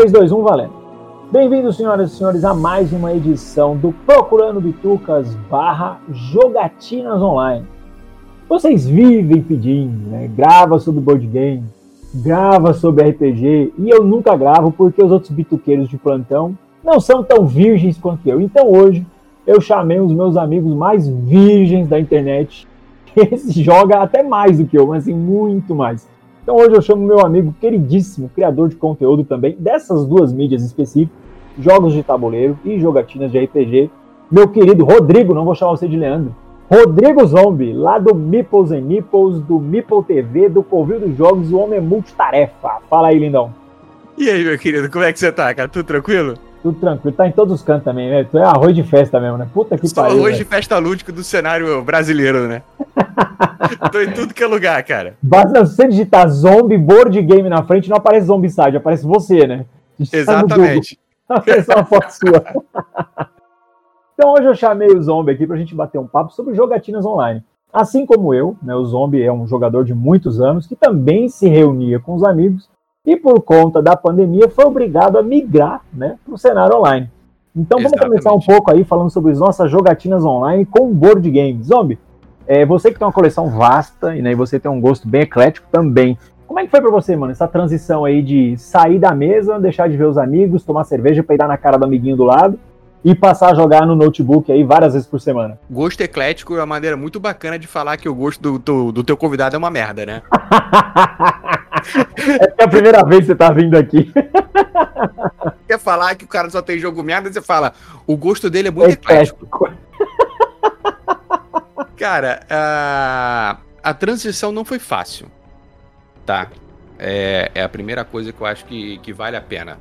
3, 2, 1, valendo. Bem-vindos, senhoras e senhores, a mais uma edição do Procurando Bitucas barra Jogatinas Online. Vocês vivem pedindo, né? Grava sobre board game, grava sobre RPG, e eu nunca gravo porque os outros bituqueiros de plantão não são tão virgens quanto eu. Então hoje eu chamei os meus amigos mais virgens da internet. Esse joga até mais do que eu, mas assim, muito mais. Então hoje eu chamo meu amigo queridíssimo, criador de conteúdo também, dessas duas mídias específicas, jogos de tabuleiro e jogatinas de RPG, meu querido Rodrigo, não vou chamar você de Leandro, Rodrigo Zombie, lá do Meeples and Nipples, do Meeple TV, do Covil dos Jogos, o homem é multitarefa. Fala aí, lindão. E aí, meu querido, como é que você tá, cara? Tudo tranquilo? Tudo tranquilo, tá em todos os cantos também, né? Tu é arroz de festa mesmo, né? Puta que Só pariu. arroz de festa lúdico do cenário brasileiro, né? Tô em tudo que é lugar, cara. Basta você digitar zombie board game na frente, não aparece zombicide, aparece você, né? Exatamente. Aparece uma foto sua. então hoje eu chamei o Zombie aqui pra gente bater um papo sobre jogatinas online. Assim como eu, né, o Zombie é um jogador de muitos anos que também se reunia com os amigos e por conta da pandemia foi obrigado a migrar né, para o cenário online. Então vamos Exatamente. começar um pouco aí falando sobre as nossas jogatinas online com board games. Zombie, é, você que tem uma coleção vasta e né, você tem um gosto bem eclético também. Como é que foi para você, mano, essa transição aí de sair da mesa, deixar de ver os amigos, tomar cerveja, peidar na cara do amiguinho do lado e passar a jogar no notebook aí várias vezes por semana? Gosto eclético é uma maneira muito bacana de falar que o gosto do, do, do teu convidado é uma merda, né? é a primeira vez que você tá vindo aqui. Quer falar que o cara só tem jogo merda, você fala, o gosto dele é muito eclético. cara, a, a transição não foi fácil, tá? É, é a primeira coisa que eu acho que, que vale a pena.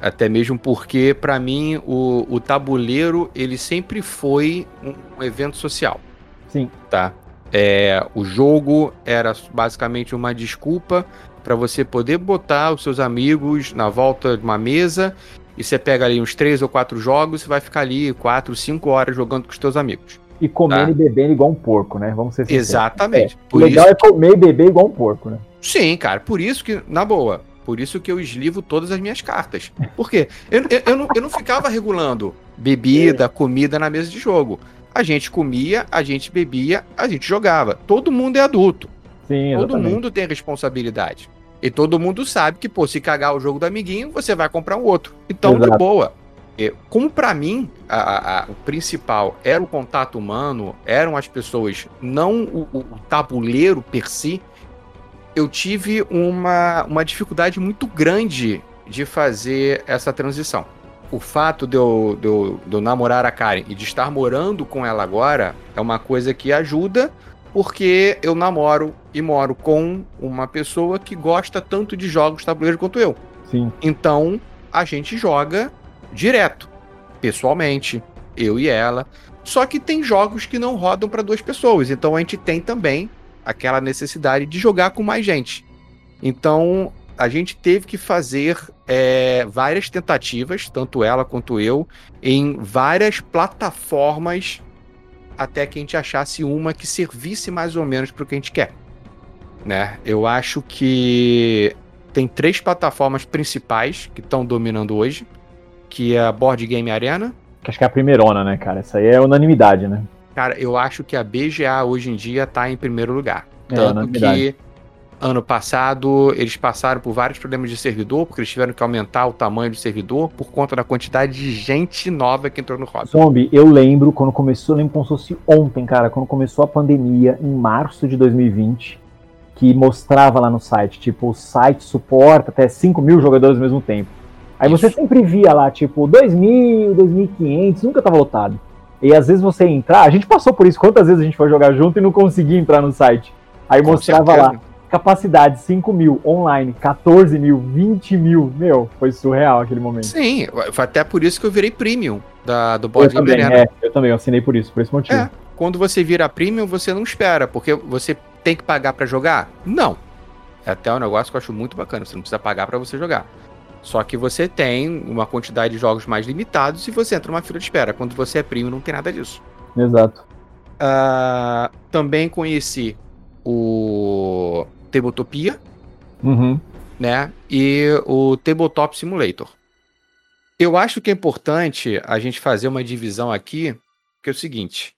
Até mesmo porque, para mim, o, o tabuleiro, ele sempre foi um, evento social. Sim. Tá? É, o jogo era basicamente uma desculpa para você poder botar os seus amigos na volta de uma mesa e você pega ali uns três ou quatro jogos e vai ficar ali quatro, cinco horas jogando com os seus amigos. E comendo tá? e bebendo igual um porco, né? Vamos ser sinceros. Exatamente. É, o legal isso... é comer e beber igual um porco, né? Sim, cara. Por isso que, na boa, por isso que eu eslivo todas as minhas cartas. Por quê? Eu, eu, eu, não, eu não ficava regulando bebida, comida na mesa de jogo. A gente comia, a gente bebia, a gente jogava. Todo mundo é adulto. Sim, todo mundo tem responsabilidade. E todo mundo sabe que, pô, se cagar o jogo do amiguinho, você vai comprar um outro. Então, Exato. de boa. Como para mim, a, a, o principal era o contato humano, eram as pessoas, não o, o, tabuleiro per si, eu tive uma, uma dificuldade muito grande de fazer essa transição o fato de eu, de, eu, de eu namorar a Karen e de estar morando com ela agora é uma coisa que ajuda, porque eu namoro e moro com uma pessoa que gosta tanto de jogos tabuleiro quanto eu. Sim. Então a gente joga direto, pessoalmente, eu e ela. Só que tem jogos que não rodam para duas pessoas, então a gente tem também aquela necessidade de jogar com mais gente. Então a gente teve que fazer é, várias tentativas, tanto ela quanto eu, em várias plataformas até que a gente achasse uma que servisse mais ou menos para o que a gente quer. Né? Eu acho que tem três plataformas principais que estão dominando hoje, que é a Board Game Arena. Acho que é a primeirona, né, cara? Essa aí é unanimidade, né? Cara, eu acho que a BGA hoje em dia está em primeiro lugar. É, Tanto que Ano passado, eles passaram por vários problemas de servidor, porque eles tiveram que aumentar o tamanho do servidor por conta da quantidade de gente nova que entrou no hobby. Zombie, eu lembro quando começou, eu lembro como se fosse ontem, cara, quando começou a pandemia, em março de 2020, que mostrava lá no site, tipo, o site suporta até 5 mil jogadores ao mesmo tempo. Aí Isso. você sempre via lá, tipo, 2.000, 2.500, nunca tava lotado. E às vezes você entrar, a gente passou por isso, quantas vezes a gente foi jogar junto e não conseguia entrar no site. Aí Com mostrava certeza. lá, capacidade 5 mil, online 14 mil, 20 mil. Meu, foi surreal aquele momento. Sim, foi até por isso que eu virei premium da, do Board Game Arena. É, eu também, eu assinei por isso, por esse motivo. É, quando você vira premium, você não espera, porque você tem que pagar para jogar? Não. É até um negócio que eu acho muito bacana, você não precisa pagar para você jogar. Só que você tem uma quantidade de jogos mais limitados e você entra numa fila de espera. Quando você é premium, não tem nada disso. Exato. Uh, também conheci o Tabletopia. Uhum. né? E o Tabletop Simulator. Eu acho que é importante a gente fazer uma divisão aqui, que é o seguinte: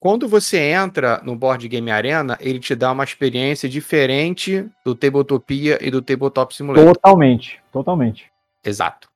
quando você entra no Board Game Arena, ele te dá uma experiência diferente do Tabletopia e do Tabletop Simulator. Totalmente, totalmente. Exato.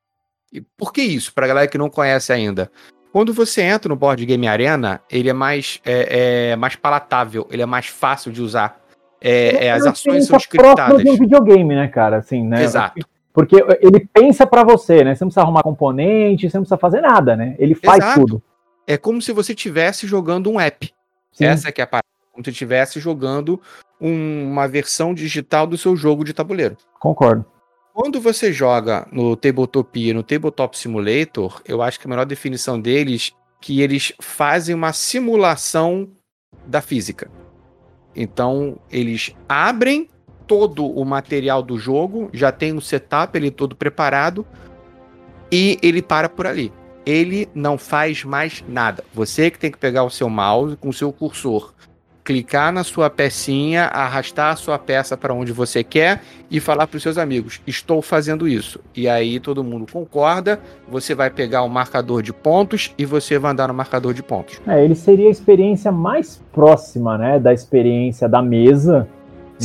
E por que isso? Para galera que não conhece ainda. Quando você entra no Board Game Arena, ele é mais, é, é mais palatável, ele é mais fácil de usar. É, é, as ações são scriptadas. de um videogame, né, cara? Assim, né? Exato. Porque ele pensa para você, né? Você não precisa arrumar componente, você não precisa fazer nada, né? Ele faz Exato. tudo. É como se você estivesse jogando um app. Sim. Essa é que é a parada. Como se você estivesse jogando um, uma versão digital do seu jogo de tabuleiro. Concordo. Quando você joga no Tabletopia, no Tabletop Simulator, eu acho que a melhor definição deles é que eles fazem uma simulação da física. Então, eles abrem todo o material do jogo, já tem um setup ele todo preparado e ele para por ali. Ele não faz mais nada. Você que tem que pegar o seu mouse com o seu cursor, clicar na sua pecinha, arrastar a sua peça para onde você quer e falar para os seus amigos: "Estou fazendo isso". E aí todo mundo concorda, você vai pegar o marcador de pontos e você vai andar no marcador de pontos. É, ele seria a experiência mais próxima, né, da experiência da mesa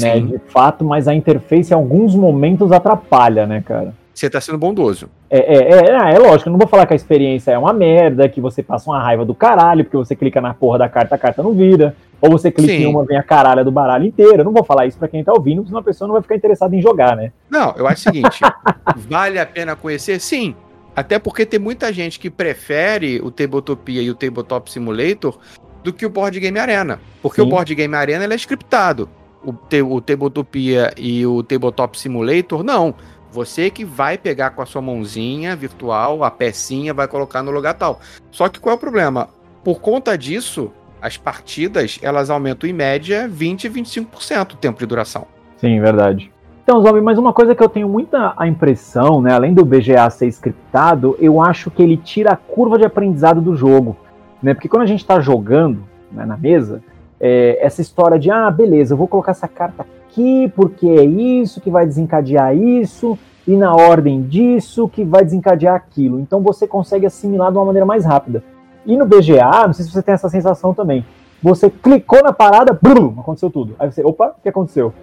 né, de fato, mas a interface em alguns momentos atrapalha, né, cara? Você tá sendo bondoso. É, é, é, é, é lógico, eu não vou falar que a experiência é uma merda, que você passa uma raiva do caralho, porque você clica na porra da carta, a carta não vira. Ou você clica Sim. em uma, vem a caralha do baralho inteiro. Eu não vou falar isso para quem tá ouvindo, porque senão a pessoa não vai ficar interessada em jogar, né? Não, eu acho o seguinte: vale a pena conhecer? Sim. Até porque tem muita gente que prefere o Tabletopia e o Tabletop Simulator do que o Board Game Arena. Porque Sim. o Board Game Arena ele é scriptado o, te, o Tabletopia e o Tabletop Simulator, não. Você que vai pegar com a sua mãozinha virtual, a pecinha, vai colocar no lugar tal. Só que qual é o problema? Por conta disso, as partidas, elas aumentam em média 20 e 25% o tempo de duração. Sim, verdade. Então, Zombie, mas uma coisa que eu tenho muita a impressão, né, além do BGA ser scriptado, eu acho que ele tira a curva de aprendizado do jogo, né? Porque quando a gente está jogando né, na mesa, é, essa história de, ah, beleza, eu vou colocar essa carta aqui porque é isso que vai desencadear isso, e na ordem disso que vai desencadear aquilo. Então você consegue assimilar de uma maneira mais rápida. E no BGA, não sei se você tem essa sensação também, você clicou na parada, brum, aconteceu tudo. Aí você, opa, o que aconteceu?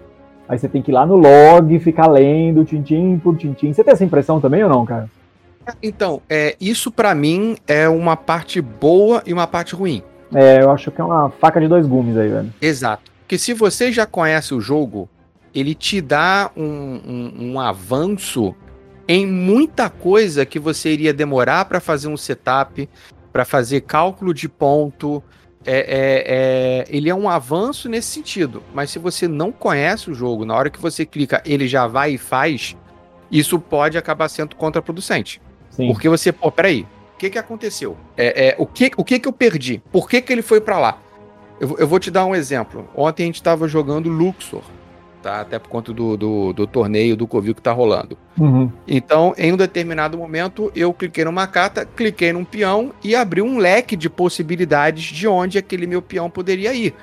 Aí você tem que ir lá no log, ficar lendo, tintim por tintim. Você tem essa impressão também ou não, cara? Então, é, isso para mim é uma parte boa e uma parte ruim. É, eu acho que é uma faca de dois gumes aí, velho. Exato. Porque se você já conhece o jogo, ele te dá um, um, um avanço em muita coisa que você iria demorar para fazer um setup, para fazer cálculo de ponto. É, é, é, ele é um avanço nesse sentido. Mas se você não conhece o jogo, na hora que você clica, ele já vai e faz, isso pode acabar sendo contraproducente. Sim. Porque você, pô, peraí, o que, que aconteceu? É, é, o que, o que, que eu perdi? Por que, que ele foi para lá? Eu, eu, vou te dar um exemplo. Ontem a gente estava jogando Luxor, tá? Até por conta do, do, do torneio do Covil que tá rolando. Uhum. Então, em um determinado momento, eu cliquei numa carta, cliquei num peão e abri um leque de possibilidades de onde aquele meu peão poderia ir.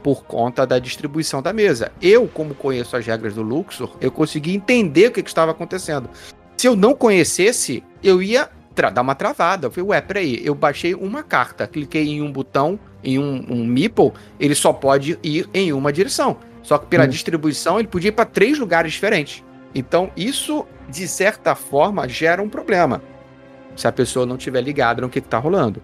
Por conta da distribuição da mesa. Eu, como conheço as regras do Luxor, eu consegui entender o que, que estava acontecendo. Se eu não conhecesse, eu ia dar uma travada. Eu falei, ué, peraí, eu baixei uma carta, cliquei em um botão, em um, um meeple, ele só pode ir em uma direção. Só que pela hum. distribuição ele podia ir para três lugares diferentes. Então isso, de certa forma, gera um problema. Se a pessoa não tiver ligada no que, está rolando.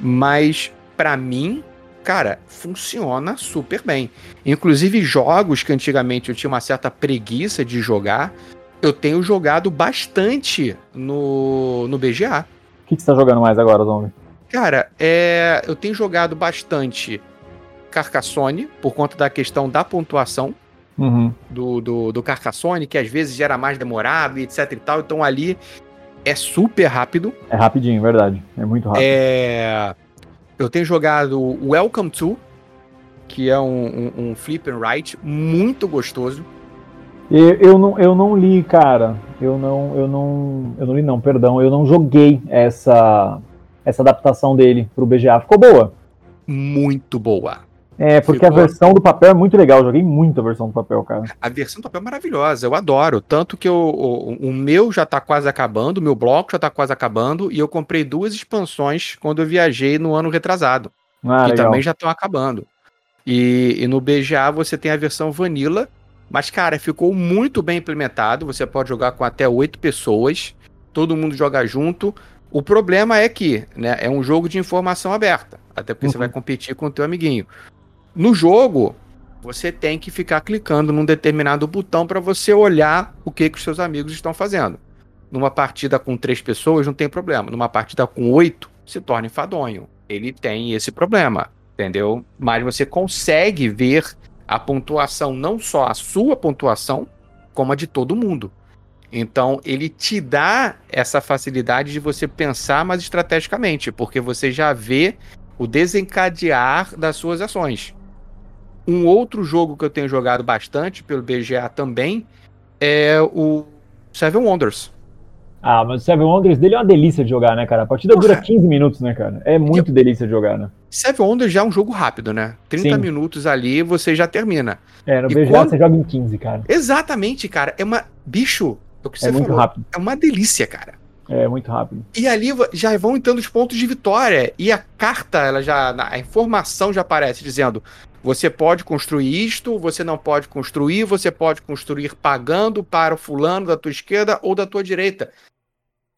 Mas, para mim, cara, funciona super bem. Inclusive, jogos que antigamente eu tinha uma certa preguiça de jogar, eu tenho jogado bastante no, no BGA. O que, que você tá jogando mais agora, Zombie? Cara, é, eu tenho jogado bastante Carcassonne, por conta da questão da pontuação uhum. do, do, do Carcassonne, que às vezes gera mais demorado e etc e tal. Então ali é super rápido. É rapidinho, verdade. É muito rápido. É... Eu tenho jogado Welcome to, que é um, um, um flip and write muito gostoso. Eu, eu, não, eu não li, cara. Eu não, eu não, eu não li não, perdão. Eu não joguei essa essa adaptação dele pro BGA. Ficou boa? Muito boa. É, porque Ficou... a versão do papel é muito legal. Eu joguei muito a versão do papel, cara. A versão do papel é maravilhosa, eu adoro. Tanto que eu, o, o meu já tá quase acabando, o meu bloco já tá quase acabando, e eu comprei duas expansões quando eu viajei no ano retrasado. Ah, que legal. também já estão acabando. E, e, no BGA você tem a versão Vanilla, mas, cara, ficou muito bem implementado. Você pode jogar com até oito pessoas, todo mundo joga junto. O problema é que né, é um jogo de informação aberta, até porque uhum. você vai competir com o teu amiguinho. No jogo, você tem que ficar clicando num determinado botão para você olhar o que, que os seus amigos estão fazendo. Numa partida com três pessoas, não tem problema. Numa partida com oito, se torna enfadonho. Ele tem esse problema, entendeu? Mas você consegue ver a pontuação, não só a sua pontuação, como a de todo mundo. Então, ele te dá essa facilidade de você pensar mais estrategicamente, porque você já vê o desencadear das suas ações. Um outro jogo que eu tenho jogado bastante pelo BGA também é o Seven Wonders. Ah, mas o Seven Wonders dele é uma delícia de jogar, né, cara? A partida dura 15 minutos, né, cara? É muito eu... delícia de jogar, né? Seven Wonders já é um jogo rápido, né? 30 Sim. minutos ali você já termina. É, no BGA quando... você joga em 15, cara. Exatamente, cara. É uma. Bicho, é o que você é muito falou. rápido. É uma delícia, cara. É muito rápido. E ali já vão entrando os pontos de vitória. E a carta, ela já. A informação já aparece dizendo: você pode construir isto, você não pode construir, você pode construir pagando para o fulano da tua esquerda ou da tua direita.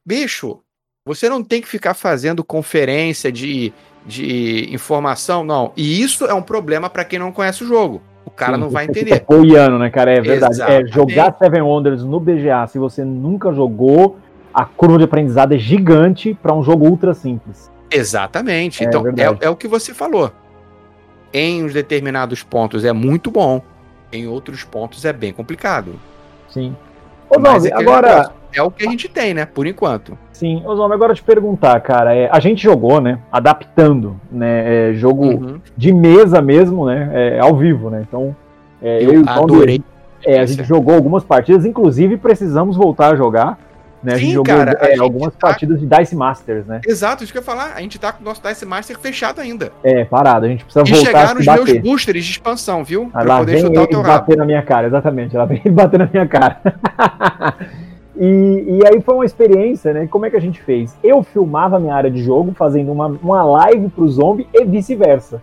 Bicho, você não tem que ficar fazendo conferência de, de informação, não. E isso é um problema para quem não conhece o jogo. O cara Sim, não vai entender. Apoiando, né, cara? É verdade. É, jogar Seven Wonders no BGA, se você nunca jogou, a curva de aprendizado é gigante para um jogo ultra simples. Exatamente. É, então, é, é, o que você falou em uns determinados pontos é muito bom, em outros pontos é bem complicado. Sim. Ô, Mas é agora. É o que a gente tem, né? Por enquanto. Sim, ô Zombi, agora te perguntar, cara. É, a gente jogou, né? Adaptando, né? É, jogo uhum. de mesa mesmo, né? É, ao vivo, né? Então. É, eu, eu adorei. É, a gente jogou algumas partidas, inclusive precisamos voltar a jogar. Né? Sim, a gente jogou cara, é, algumas tá... partidas de Dice Masters, né? Exato, isso que eu ia falar. A gente tá com o nosso Dice Master fechado ainda. É, parado. A gente precisa e voltar chegaram os meus boosters de expansão, viu? Ah, pra poder chutar o teu bater rabo. na minha cara, exatamente. Ela vem bater na minha cara. e, e aí foi uma experiência, né? Como é que a gente fez? Eu filmava a minha área de jogo, fazendo uma, uma live pro zombie e vice-versa.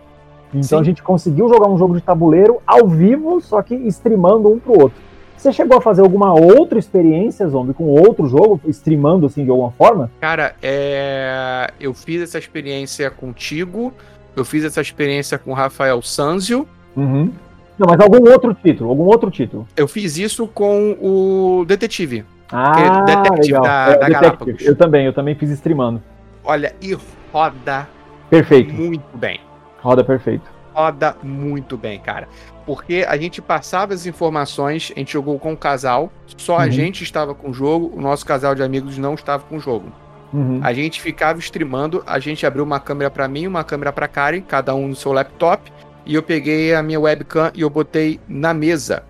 Então Sim. a gente conseguiu jogar um jogo de tabuleiro ao vivo, só que streamando um pro outro. Você chegou a fazer alguma outra experiência, Zombie, com outro jogo, streamando assim de alguma forma? Cara, é... eu fiz essa experiência contigo, eu fiz essa experiência com o Rafael Sanzio. Uhum. Não, mas algum outro título, algum outro título. Eu fiz isso com o Detetive. Ah, Detetive legal. da, é, da Galápagos. Eu também, eu também fiz streamando. Olha, e roda perfeito. muito bem. Roda perfeito. Roda muito bem, cara porque a gente passava as informações, a gente jogou com o casal, só uhum. a gente estava com o jogo, o nosso casal de amigos não estava com o jogo. Uhum. A gente ficava streamando, a gente abriu uma câmera para mim, uma câmera para Karen, cada um no seu laptop, e eu peguei a minha webcam e eu botei na mesa,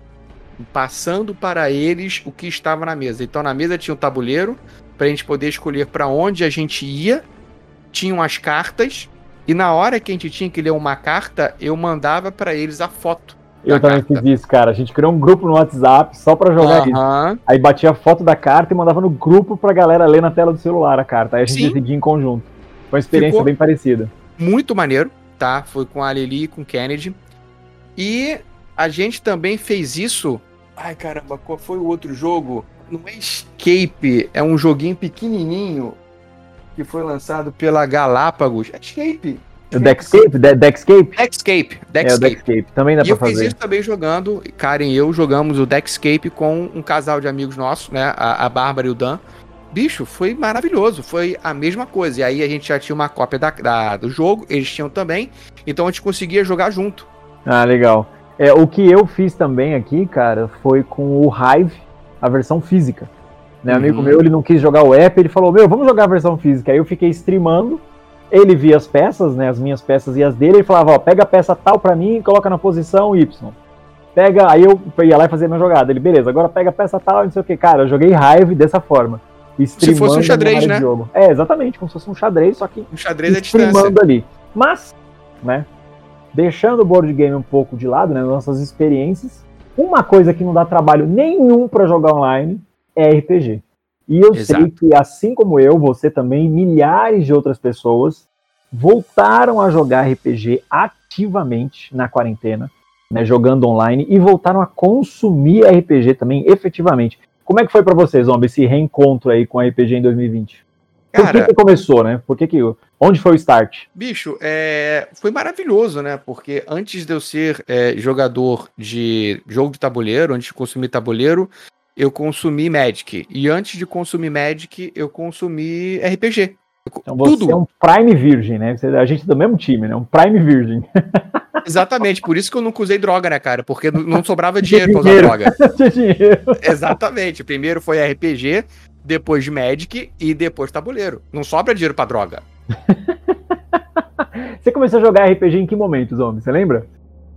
passando para eles o que estava na mesa. Então na mesa tinha um tabuleiro para a gente poder escolher para onde a gente ia, tinham as cartas e na hora que a gente tinha que ler uma carta, eu mandava para eles a foto eu também carta. fiz isso, cara. A gente criou um grupo no WhatsApp só pra jogar isso. Aí batia a foto da carta e mandava no grupo pra galera ler na tela do celular a carta. Aí a gente Sim. decidia em conjunto. Foi uma experiência Ficou bem parecida. Muito maneiro, tá? Foi com a Lili e com o Kennedy. E a gente também fez isso. Ai caramba, qual foi o outro jogo? Não é Escape, é um joguinho pequenininho que foi lançado pela Galápagos. É Escape. O Deckscape? De Deckscape? Deckscape. Deckscape. É, o Deckscape. Também dá e pra fazer. eu fiz isso também jogando, Karen e eu jogamos o Deckscape com um casal de amigos nossos, né? A, a Bárbara e o Dan. Bicho, foi maravilhoso, foi a mesma coisa. E aí a gente já tinha uma cópia da, da, do jogo, eles tinham também, então a gente conseguia jogar junto. Ah, legal. É, o que eu fiz também aqui, cara, foi com o Hive, a versão física. Né, amigo uhum. meu, ele não quis jogar o app, ele falou, meu, vamos jogar a versão física. Aí eu fiquei streamando, ele via as peças, né, as minhas peças e as dele, ele falava, ó, pega a peça tal para mim e coloca na posição Y. Pega, aí eu ia lá e fazia minha jogada. Ele, beleza, agora pega a peça tal, não sei o que. Cara, eu joguei raiva dessa forma. Se fosse um xadrez, né? Jogo. É, exatamente, como se fosse um xadrez, só que um xadrez streamando ali. Mas, né, deixando o board game um pouco de lado, né, nossas experiências, uma coisa que não dá trabalho nenhum para jogar online é RPG. E eu Exato. sei que, assim como eu, você também, milhares de outras pessoas voltaram a jogar RPG ativamente na quarentena, né, jogando online, e voltaram a consumir RPG também efetivamente. Como é que foi para vocês, Zombie, esse reencontro aí com RPG em 2020? Por Cara, que, que começou, né? Por que, que onde foi o start? Bicho, é, foi maravilhoso, né? Porque antes de eu ser é, jogador de jogo de tabuleiro, antes de consumir tabuleiro, eu consumi Magic. E antes de consumir Magic, eu consumi RPG. Então você Tudo. é um Prime Virgin, né? A gente é do mesmo time, né? Um Prime Virgin. Exatamente, por isso que eu nunca usei droga, né, cara? Porque não sobrava dinheiro, pra usar droga. Exatamente. Primeiro foi RPG, depois Magic e depois tabuleiro. Não sobra dinheiro pra droga. Você começou a jogar RPG em que momentos, homem? Você lembra?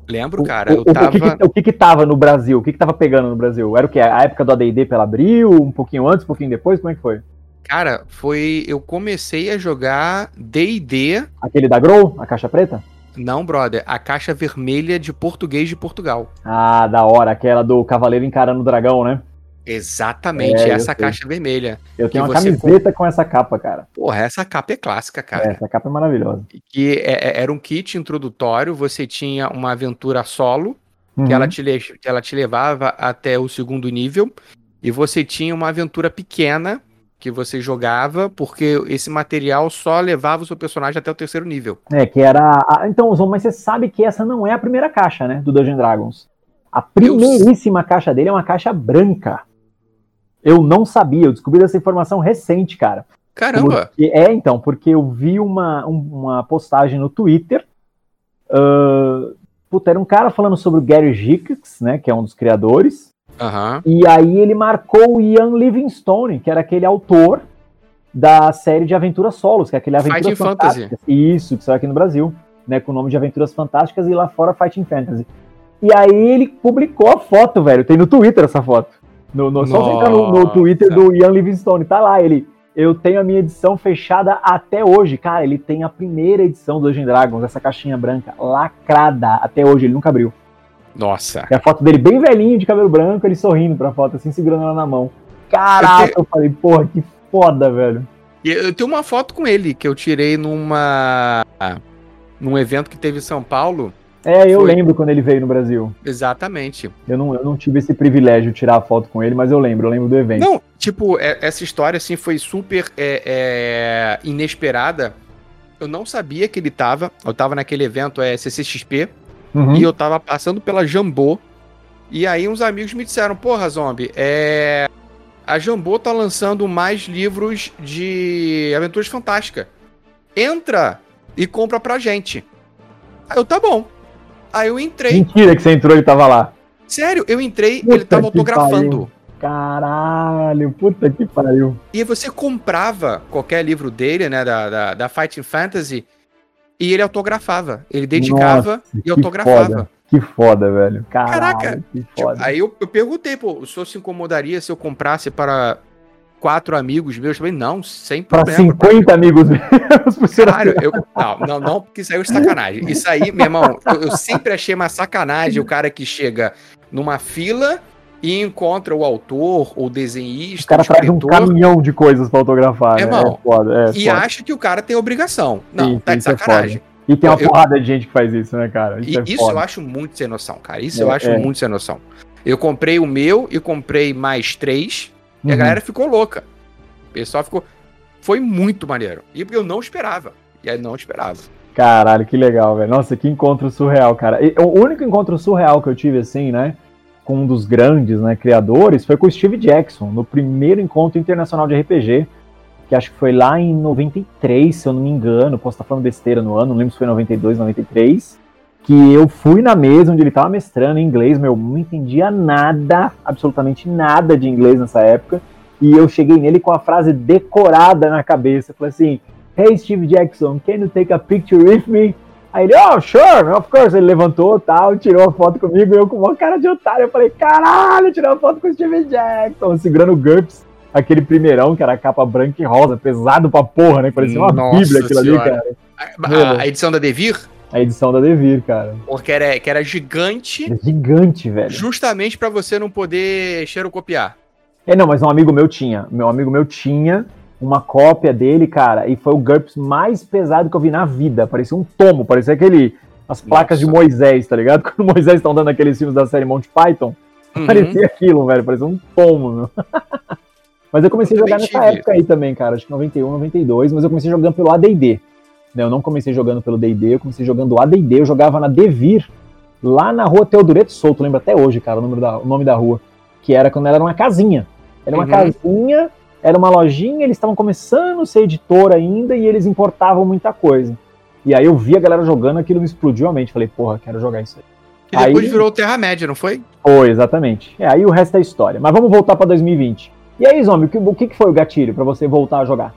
Lembro, cara. O, eu tava... o, que, que, o que que tava no Brasil? O que que tava pegando no Brasil? Era o que? A época do AD&D pela Abril? Um pouquinho antes, um pouquinho depois? Como é que foi? Cara, foi... Eu comecei a jogar D&D... Aquele da Grow? A caixa preta? Não, brother. A caixa vermelha de português de Portugal. Ah, da hora. Aquela do cavaleiro encarando o dragão, né? Exatamente, é, essa caixa vermelha. Eu tenho uma camiseta com essa capa, cara. Porra, essa capa é clássica, cara. É, essa capa é maravilhosa. Que é, é, era um kit introdutório, você tinha uma aventura solo, uhum. que ela te, que ela te levava até o segundo nível, e você tinha uma aventura pequena que você jogava, porque esse material só levava o seu personagem até o terceiro nível. É, que era. A... Então, mas você sabe que essa não é a primeira caixa, né? Do Dungeon Dragons. A primeiríssima caixa dele é uma caixa branca. Eu não sabia, eu descobri essa informação recente, cara. Caramba! Porque, é, então, porque eu vi uma, uma postagem no Twitter. Uh, puta, era um cara falando sobre o Gary Gickx, né, que é um dos criadores. Uhum. E aí ele marcou o Ian Livingstone, que era aquele autor da série de Aventuras Solos, que é aquele Aventuras Fighting Fantásticas. Fantasy. Isso, que saiu aqui no Brasil, né, com o nome de Aventuras Fantásticas e lá fora Fighting Fantasy. E aí ele publicou a foto, velho. Tem no Twitter essa foto. No, no, só você entrar no, no, Twitter do Ian Livingstone, tá lá ele. Eu tenho a minha edição fechada até hoje. Cara, ele tem a primeira edição do Dungeons Dragons, essa caixinha branca, lacrada até hoje, ele nunca abriu. Nossa. É a foto dele bem velhinho, de cabelo branco, ele sorrindo pra foto, assim, segurando ela na mão. Caraca, eu, te... eu falei, porra, que foda, velho. Eu tenho uma foto com ele que eu tirei numa. num evento que teve em São Paulo. É, eu Foi. lembro quando ele veio no Brasil. Exatamente. Eu não, eu não tive esse privilégio de tirar a foto com ele, mas eu lembro, eu lembro do evento. Não, tipo, é, essa história, assim, foi super é, é, inesperada. Eu não sabia que ele tava. Eu tava naquele evento é, CCXP. Uhum. E eu tava passando pela Jambô. E aí uns amigos me disseram, porra, Zombie, é... A Jambô tá lançando mais livros de aventuras fantásticas. Entra e compra pra gente. Aí eu, tá bom. Aí eu entrei. Mentira que você entrou e ele tava lá. Sério, eu entrei e ele tava autografando. Pariu. Caralho, puta que pariu. E você comprava qualquer livro dele, né, da, da, da Fighting Fantasy, e ele autografava. Ele dedicava Nossa, e autografava. Foda. Que foda, velho. Caralho, Caraca. Foda. Aí eu, eu perguntei, pô, o senhor se incomodaria se eu comprasse para quatro amigos meus também, não, sem problema. Pra 50 amigos meus. Claro, eu, não, não, não, porque isso aí é sacanagem. Isso aí, meu irmão, eu, eu, sempre achei uma sacanagem o cara que chega numa fila e encontra o autor, ou desenhista, o cara o traz um caminhão de coisas pra autografar, é, né? Irmão, é foda, é, e foda. acha que o cara tem obrigação. Não, sim, tá de é sacanagem. e tem uma eu, porrada de gente que faz isso, né, cara? Isso, é isso eu acho muito sem noção, cara. Isso eu acho muito sem noção. Eu comprei o meu e comprei mais três e a uhum. galera ficou louca. O pessoal ficou. Foi muito maneiro. E eu não esperava. E aí não esperava. Caralho, que legal, velho. Nossa, que encontro surreal, cara. E, o único encontro surreal que eu tive, assim, né? Com um dos grandes né, criadores foi com o Steve Jackson, no primeiro encontro internacional de RPG, que acho que foi lá em 93, se eu não me engano. Posso estar falando besteira no ano, não lembro se foi 92, 93 que eu fui na mesa onde ele estava mestrando em inglês, meu, não entendia nada, absolutamente nada de inglês nessa época, e eu cheguei nele com a frase decorada na cabeça, falei assim, Hey Steve Jackson, can you take a picture with me? Aí ele, oh, sure, of course. Ele levantou tal, tirou a foto comigo, eu com uma cara de otário. Eu falei, caralho, tirou uma foto com o Steve Jackson, segurando o GURPS, aquele primeirão, que era capa branca e rosa, pesado pra porra, né? Parecia uma Nossa bíblia aquilo senhora. ali, cara. A, a, a edição da Devir? A edição da Devir, cara. Porque era, que era gigante. Era gigante, velho. Justamente para você não poder xerocopiar. É, não, mas um amigo meu tinha. Meu amigo meu tinha uma cópia dele, cara, e foi o GURPS mais pesado que eu vi na vida. Parecia um tomo, parecia aquele. As placas Nossa. de Moisés, tá ligado? Quando Moisés estão dando aqueles filmes da série Monty Python. Uhum. Parecia aquilo, velho. Parecia um tomo, meu. mas eu comecei a jogar nessa época aí também, cara. Acho que 91, 92. Mas eu comecei jogando pelo ADD. Né, eu não comecei jogando pelo D&D, eu comecei jogando AD&D, eu jogava na Devir, lá na rua Teodoreto Souto, lembro até hoje, cara, o nome da, o nome da rua, que era quando ela era uma casinha. Era uma uhum. casinha, era uma lojinha, eles estavam começando a ser editor ainda e eles importavam muita coisa. E aí eu vi a galera jogando, aquilo me explodiu a mente, falei, porra, quero jogar isso aí. E depois aí, virou Terra-média, não foi? Foi, exatamente. É, aí o resto é história. Mas vamos voltar para 2020. E aí, Zombie, o que, o que foi o gatilho para você voltar a jogar?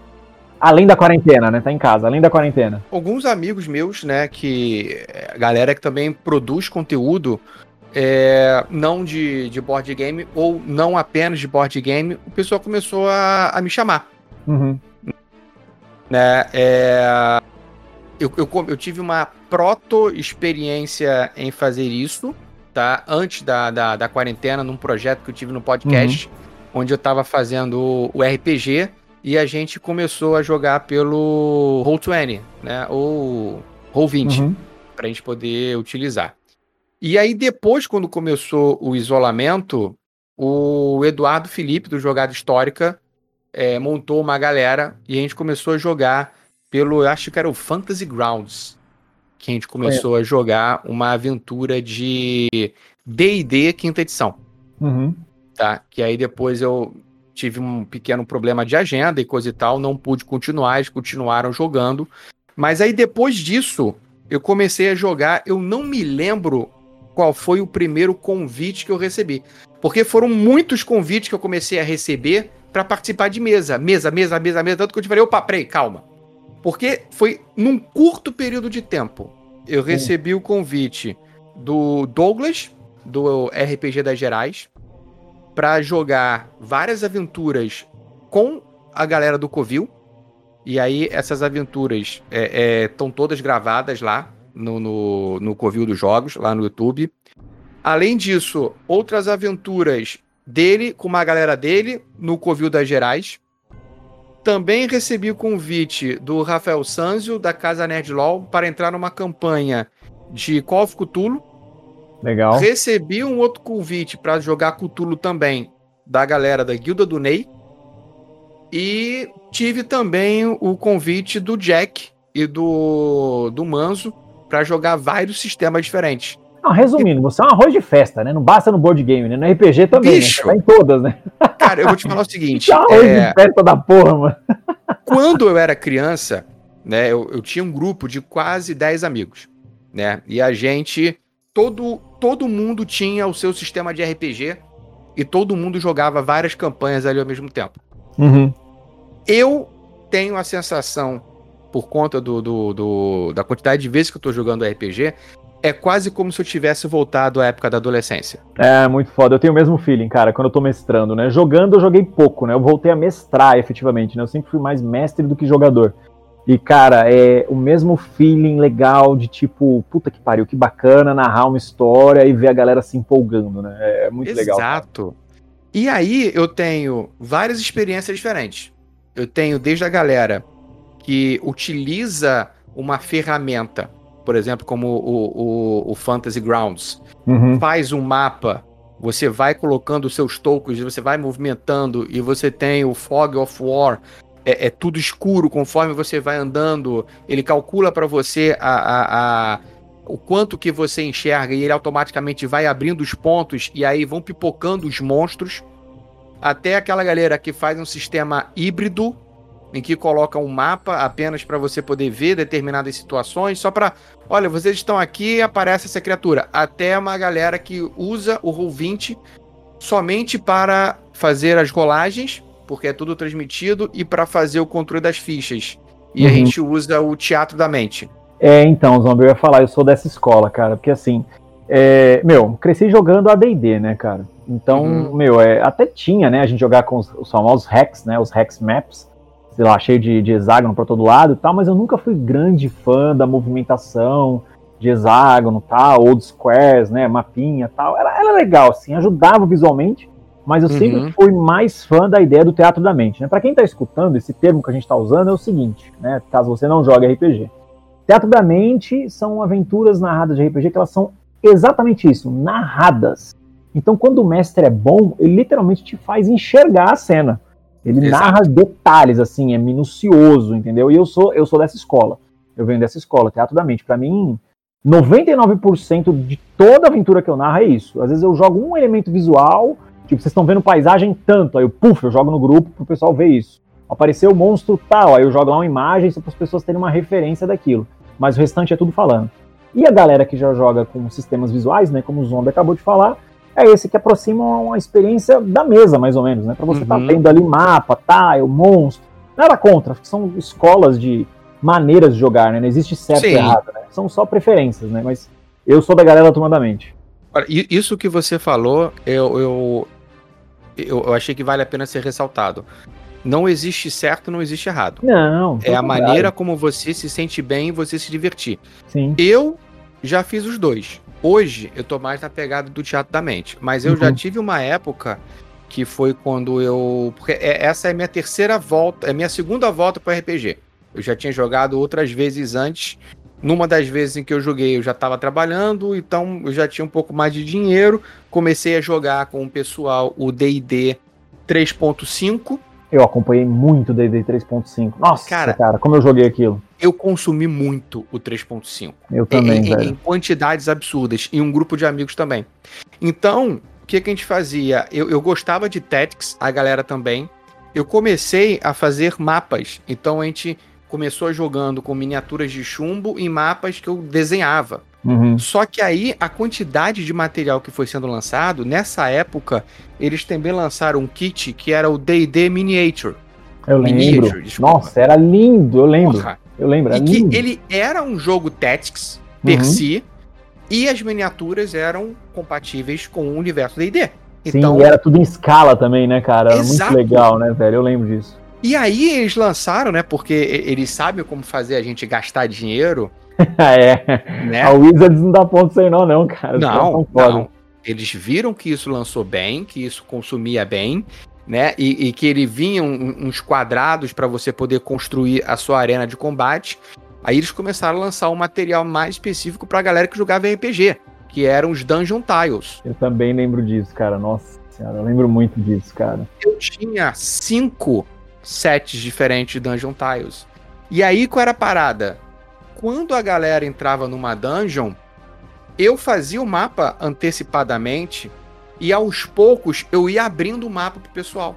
Além da quarentena, né? Tá em casa, além da quarentena. Alguns amigos meus, né, que. A galera que também produz conteúdo, é, não de, de board game, ou não apenas de board game, o pessoal começou a, a me chamar. Uhum. Né, é, eu, eu, eu tive uma proto-experiência em fazer isso, tá? Antes da, da, da, quarentena, num projeto que eu tive no podcast, uhum. onde eu tava fazendo o RPG e a gente começou a jogar pelo Roll20, né? Ou Roll20, uhum. para a gente poder utilizar. E aí depois, quando começou o isolamento, o Eduardo Felipe, do Jogada Histórica, é, montou uma galera e a gente começou a jogar pelo, eu acho que era o Fantasy Grounds, que a gente começou é. a jogar uma aventura de D&D quinta edição. Uhum. Tá? Que aí depois eu tive um pequeno problema de agenda e coisa e tal, não pude continuar, eles continuaram jogando. Mas aí depois disso, eu comecei a jogar, eu não me lembro qual foi o primeiro convite que eu recebi. Porque foram muitos convites que eu comecei a receber para participar de mesa. Mesa, mesa, mesa, mesa. Tanto que eu falei, opa, peraí, calma. Porque foi num curto período de tempo. Eu recebi o convite do Douglas, do RPG das Gerais, para jogar várias aventuras com a galera do Covil. E aí essas aventuras estão é, é, todas gravadas lá no, no, no Covil dos Jogos, lá no YouTube. Além disso, outras aventuras dele com uma galera dele no Covil das Gerais. Também recebi o convite do Rafael Sanzio, da Casa Nerd LOL, para entrar numa campanha de Call of Cthulhu, Legal. Recebi um outro convite para jogar Cthulhu também da galera da Guilda do Ney. E tive também o convite do Jack e do, do Manzo para jogar vários sistemas diferentes. Não, resumindo, você é um arroz de festa, né? Não basta no board game, né? No RPG também, né? Bicho, né? Tá em todas, né? Cara, eu vou te falar o seguinte. é arroz é... de festa da porra, mano. Quando eu era criança, né? Eu, eu tinha um grupo de quase 10 amigos, né? E a gente todo, todo mundo tinha o seu sistema de RPG e todo mundo jogava várias campanhas ali ao mesmo tempo. Uhum. Eu tenho a sensação, por conta do, do, do, da quantidade de vezes que eu tô jogando RPG, é quase como se eu tivesse voltado à época da adolescência. É, muito foda. Eu tenho o mesmo feeling, cara, quando eu tô mestrando, né? Jogando eu joguei pouco, né? Eu voltei a mestrar efetivamente, né? Eu sempre fui mais mestre do que jogador. E, cara, é o mesmo feeling legal de tipo, puta que pariu, que bacana narrar uma história e ver a galera se empolgando, né? É muito Exato. legal. Exato. E aí eu tenho várias experiências diferentes. Eu tenho desde a galera que utiliza uma ferramenta, por exemplo, como o, o, o Fantasy Grounds, uhum. faz um mapa, você vai colocando os seus tokens, você vai movimentando e você tem o Fog of War, é, é, tudo escuro conforme você vai andando. Ele calcula para você a, a, a, o quanto que você enxerga e ele automaticamente vai abrindo os pontos e aí vão pipocando os monstros. Até aquela galera que faz um sistema híbrido em que coloca um mapa apenas para você poder ver determinadas situações, só para, olha, vocês estão aqui e aparece essa criatura. Até uma galera que usa o Roll20 somente para fazer as rolagens porque é tudo transmitido, e para fazer o controle das fichas. E uhum. a gente usa o teatro da mente. É, então, Zombie, eu ia falar, eu sou dessa escola, cara, porque assim, é, meu, cresci jogando AD&D, né, cara? Então, uhum. meu, é, até tinha, né, a gente jogar com os, os famosos hacks, né, os hacks maps, sei lá, cheio de, de hexágono pra todo lado e tal, mas eu nunca fui grande fã da movimentação, de hexágono, tal, old squares, né, mapinha, tal. Era, era legal, assim, ajudava visualmente, mas eu uhum. sempre fui mais fã da ideia do teatro da mente, né? Para quem está escutando, esse termo que a gente está usando é o seguinte, né, caso você não jogue RPG. Teatro da mente são aventuras narradas de RPG que elas são exatamente isso, narradas. Então, quando o mestre é bom, ele literalmente te faz enxergar a cena. Ele Exato. narra detalhes, assim, é minucioso, entendeu? E eu sou, eu sou dessa escola. Eu venho dessa escola, teatro da mente. Para mim, 99% de toda aventura que eu narro é isso. Às vezes eu jogo um elemento visual, tipo, vocês estão vendo paisagem tanto, aí eu, puf, eu jogo no grupo pro pessoal ver isso. Apareceu o monstro tal, aí eu jogo lá uma imagem para as pessoas terem uma referência daquilo. Mas o restante é tudo falando. E a galera que já joga com sistemas visuais, né, como o Zonda acabou de falar, é esse que aproxima uma experiência da mesa, mais ou menos, né? Para você estar tá uhum. tá vendo ali mapa, tile, monstro. Nada contra, são escolas de maneiras de jogar, né? Não existe certo Sim. e errado, né? São só preferências, né? Mas eu sou da galera tomadamente. Isso que você falou, eu, eu, eu, achei que vale a pena ser ressaltado. Não existe certo, não existe errado. Não. É a maneira como você se sente bem e você se divertir. Sim. Eu já fiz os dois. Hoje eu tô mais na pegada do teatro da mente, mas eu uhum. já tive uma época que foi quando eu, porque é, essa é a minha terceira volta, é a minha segunda volta para RPG. Eu já tinha jogado outras vezes antes. Numa das vezes em que eu joguei, eu já estava trabalhando, então eu já tinha um pouco mais de dinheiro. Comecei a jogar com o pessoal o D&D 3.5 eu acompanhei muito o D&D 3.5. Nossa, cara, cara, como eu joguei aquilo. Eu consumi muito o 3.5. Eu também, em, velho. Em quantidades absurdas. E um grupo de amigos também. Então, o que, que a gente fazia? Eu, eu gostava de Tactics, a galera também. Eu comecei a fazer mapas. Então, a gente começou jogando com miniaturas de chumbo em mapas que eu desenhava. Uhum. Só que aí a quantidade de material que foi sendo lançado, nessa época, eles também lançaram um kit que era o D&D Miniature. Eu lembro. Miniature, Nossa, era lindo, eu lembro. Porra. Eu lembro, era e lindo. que ele era um jogo Tactics per uhum. si, e as miniaturas eram compatíveis com o universo D&D. Então, Sim, e era tudo em escala também, né, cara? Era Exato. muito legal, né, velho? Eu lembro disso. E aí eles lançaram, né, porque eles sabem como fazer a gente gastar dinheiro, é. Né? A Wizards não dá ponto sem nó, não, cara. Não, não. Eles viram que isso lançou bem, que isso consumia bem, né? E, e que ele vinha um, uns quadrados para você poder construir a sua arena de combate. Aí eles começaram a lançar um material mais específico pra galera que jogava RPG, que eram os Dungeon Tiles. Eu também lembro disso, cara. Nossa senhora, eu lembro muito disso, cara. Eu tinha cinco sets diferentes de Dungeon Tiles. E aí, qual era a parada? quando a galera entrava numa dungeon, eu fazia o mapa antecipadamente e aos poucos eu ia abrindo o mapa pro pessoal.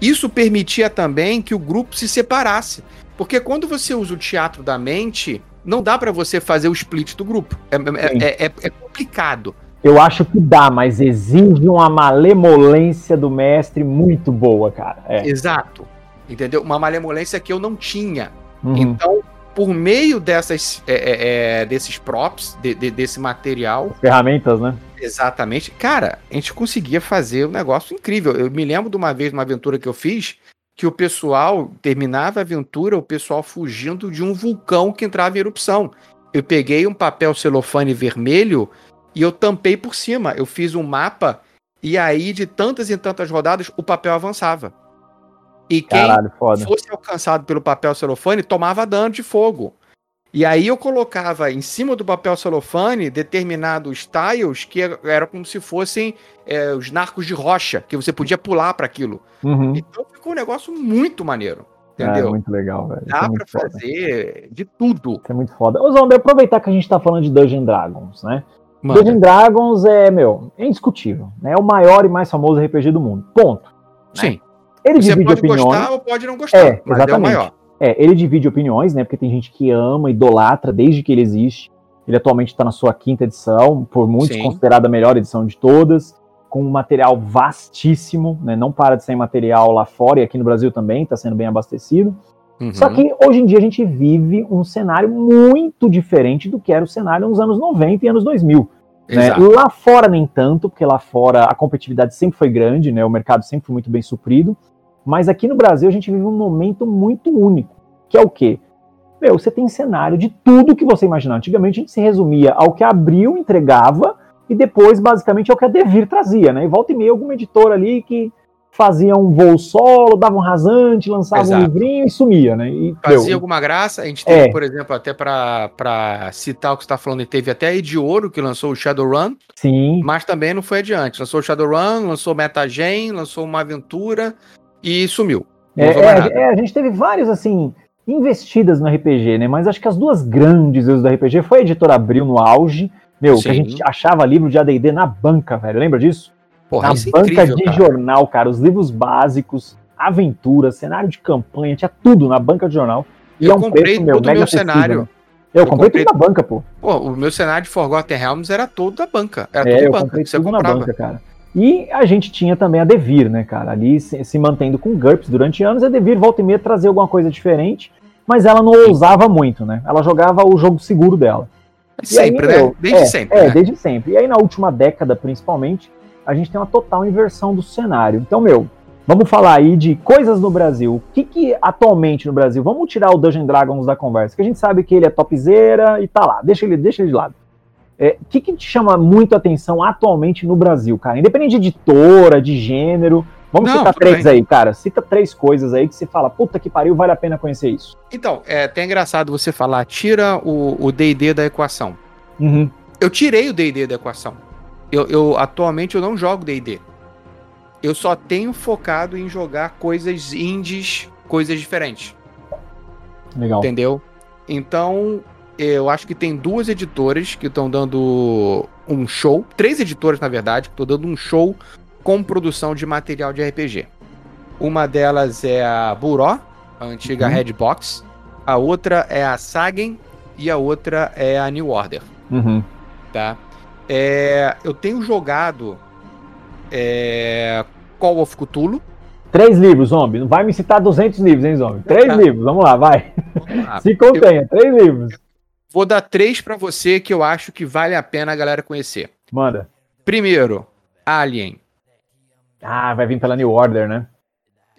Isso permitia também que o grupo se separasse, porque quando você usa o teatro da mente, não dá para você fazer o split do grupo. É, é, é, é, complicado. Eu acho que dá, mas exige uma malemolência do mestre muito boa, cara. É. Exato. Entendeu? Uma malemolência que eu não tinha. Uhum. Então, por meio dessas, é, é, é, desses props, de, de, desse material. Ferramentas, né? Exatamente. Cara, a gente conseguia fazer um negócio incrível. Eu me lembro de uma vez, uma aventura que eu fiz, que o pessoal terminava a aventura, o pessoal fugindo de um vulcão que entrava em erupção. Eu peguei um papel celofane vermelho e eu tampei por cima. Eu fiz um mapa e aí, de tantas e tantas rodadas, o papel avançava. E quem Caralho, fosse alcançado pelo papel celofane tomava dano de fogo. E aí eu colocava em cima do papel celofane determinados tiles que eram como se fossem é, os narcos de rocha, que você podia pular para aquilo. Uhum. Então ficou um negócio muito maneiro. Entendeu? É, muito legal, velho. Dá é pra foda. fazer de tudo. Isso é muito foda. Ô, Zombi, aproveitar que a gente tá falando de Dungeon Dragons, né? Manda. Dungeon Dragons é, meu, é indiscutível. Né? É o maior e mais famoso RPG do mundo. Ponto. Né? Ele Você divide pode opiniões. gostar ou pode não gostar, é, exatamente. é o maior. É, ele divide opiniões, né? Porque tem gente que ama, idolatra desde que ele existe. Ele atualmente está na sua quinta edição, por muitos Sim. considerada a melhor edição de todas, com um material vastíssimo, né? Não para de sair material lá fora e aqui no Brasil também está sendo bem abastecido. Uhum. Só que hoje em dia a gente vive um cenário muito diferente do que era o cenário nos anos 90 e anos 2000. Né? Lá fora nem tanto, porque lá fora a competitividade sempre foi grande, né? o mercado sempre foi muito bem suprido. Mas aqui no Brasil a gente vive um momento muito único, que é o quê? meu, você tem cenário de tudo que você imaginar. Antigamente a gente se resumia ao que abriu, entregava, e depois, basicamente, ao que a Devir trazia, né? E volta e meia alguma editora ali que fazia um voo solo, dava um rasante, lançava Exato. um livrinho e sumia, né? E, Fazia meu, alguma graça. A gente teve, é. por exemplo, até para citar o que você está falando, teve até a de Ouro que lançou o Shadowrun. Sim. Mas também não foi adiante. Lançou o Shadowrun, lançou Metagen, lançou uma aventura e sumiu. É, é, é, a gente teve vários, assim, investidas no RPG, né? Mas acho que as duas grandes vezes do RPG foi a editora Abril no auge. Meu, Sim. que a gente achava livro de AD&D na banca, velho. Lembra disso? Porra, na é banca incrível, de cara. jornal, cara, os livros básicos, aventura, cenário de campanha, tinha tudo na banca de jornal. E eu é um comprei preço, meu, todo o meu cenário. Né? Eu, eu, comprei, comprei tudo na banca, pô. Pô, o meu cenário de Forgotten Realms era todo da banca. Era é, tudo eu banca. Comprei tudo comprava. na banca, cara. E a gente tinha também a Devir, né, cara? Ali se, se mantendo com GURPS durante anos, a Devir volta e meia trazia alguma coisa diferente, mas ela não ousava muito, né? Ela jogava o jogo seguro dela. Sempre, aí, né? Desde é, sempre. É, né? desde sempre. E aí, na última década, principalmente, a gente tem uma total inversão do cenário. Então, meu, vamos falar aí de coisas no Brasil. O que, que atualmente no Brasil? Vamos tirar o Dungeon Dragons da conversa, que a gente sabe que ele é topzera e tá lá. Deixa ele, deixa ele de lado. O é, que, que te chama muito atenção atualmente no Brasil, cara? Independente de editora, de gênero. Vamos Não, citar três bem. aí, cara. Cita três coisas aí que você fala, puta que pariu, vale a pena conhecer isso. Então, é até engraçado você falar, tira o DD da equação. Uhum. Eu tirei o DD da equação. Eu, eu atualmente eu não jogo D&D. Eu só tenho focado em jogar coisas indies, coisas diferentes. Legal. Entendeu? Então, eu acho que tem duas editoras que estão dando um show, três editoras na verdade, que estão dando um show com produção de material de RPG. Uma delas é a Buró, a antiga uhum. Redbox. A outra é a Sagen e a outra é a New Order. Uhum. Tá? É, eu tenho jogado é, Call of Cthulhu. Três livros, Zombie. Não vai me citar 200 livros, hein, Zombie? Três tá. livros, vamos lá, vai. Vamos lá. Se contenha, eu, três livros. Vou dar três para você que eu acho que vale a pena a galera conhecer. Manda. Primeiro, Alien. Ah, vai vir pela New Order, né?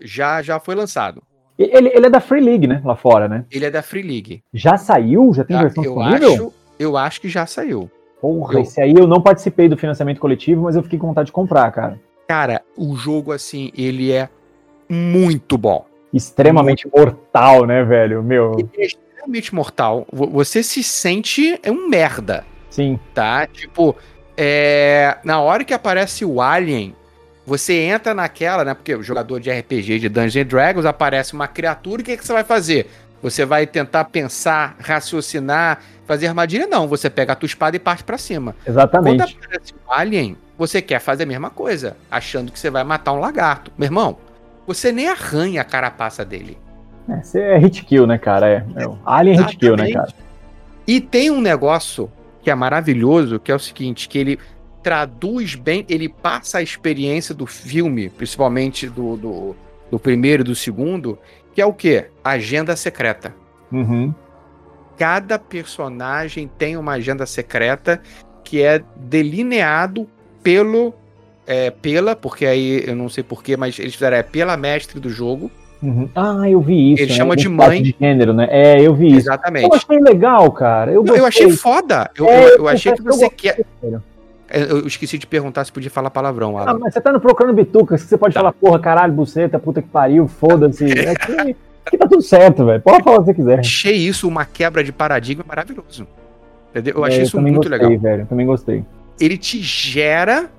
Já, já foi lançado. Ele, ele é da Free League, né? Lá fora, né? Ele é da Free League. Já saiu? Já tem já, versão eu disponível? Acho, eu acho que já saiu. Porra, eu... esse aí eu não participei do financiamento coletivo, mas eu fiquei com vontade de comprar, cara. Cara, o jogo, assim, ele é muito bom. Extremamente muito... mortal, né, velho? Meu. Ele é extremamente mortal. Você se sente é um merda. Sim. Tá? Tipo, é... na hora que aparece o Alien, você entra naquela, né? Porque o jogador de RPG de Dungeons Dragons aparece uma criatura, o que, é que você vai fazer? Você vai tentar pensar, raciocinar, fazer armadilha? Não, você pega a tua espada e parte para cima. Exatamente. Quando aparece um alien, você quer fazer a mesma coisa, achando que você vai matar um lagarto. Meu irmão, você nem arranha a carapaça dele. É, você é hit kill, né, cara? É, é alien Exatamente. hit kill, né, cara? E tem um negócio que é maravilhoso, que é o seguinte, que ele traduz bem, ele passa a experiência do filme, principalmente do, do, do primeiro e do segundo, que é o quê? Agenda secreta. Uhum. Cada personagem tem uma agenda secreta que é delineado pelo. É, pela, porque aí eu não sei porquê, mas eles fizeram é pela mestre do jogo. Uhum. Ah, eu vi isso. Ele né? chama de mãe. De gênero, né? É, eu vi isso. Exatamente. Eu achei legal, cara. Eu, eu achei foda. Eu, é, eu, eu achei que você quer. Eu esqueci de perguntar se podia falar palavrão, Alan. Ah, mas você tá no procurando bitucas, que você pode tá. falar, porra, caralho, buceta, puta que pariu, foda-se. É que, que tá tudo certo, velho. Pode falar o que você quiser. Achei isso uma quebra de paradigma maravilhoso. Entendeu? Eu achei é, eu isso muito gostei, legal. Velho, eu também gostei. Ele te gera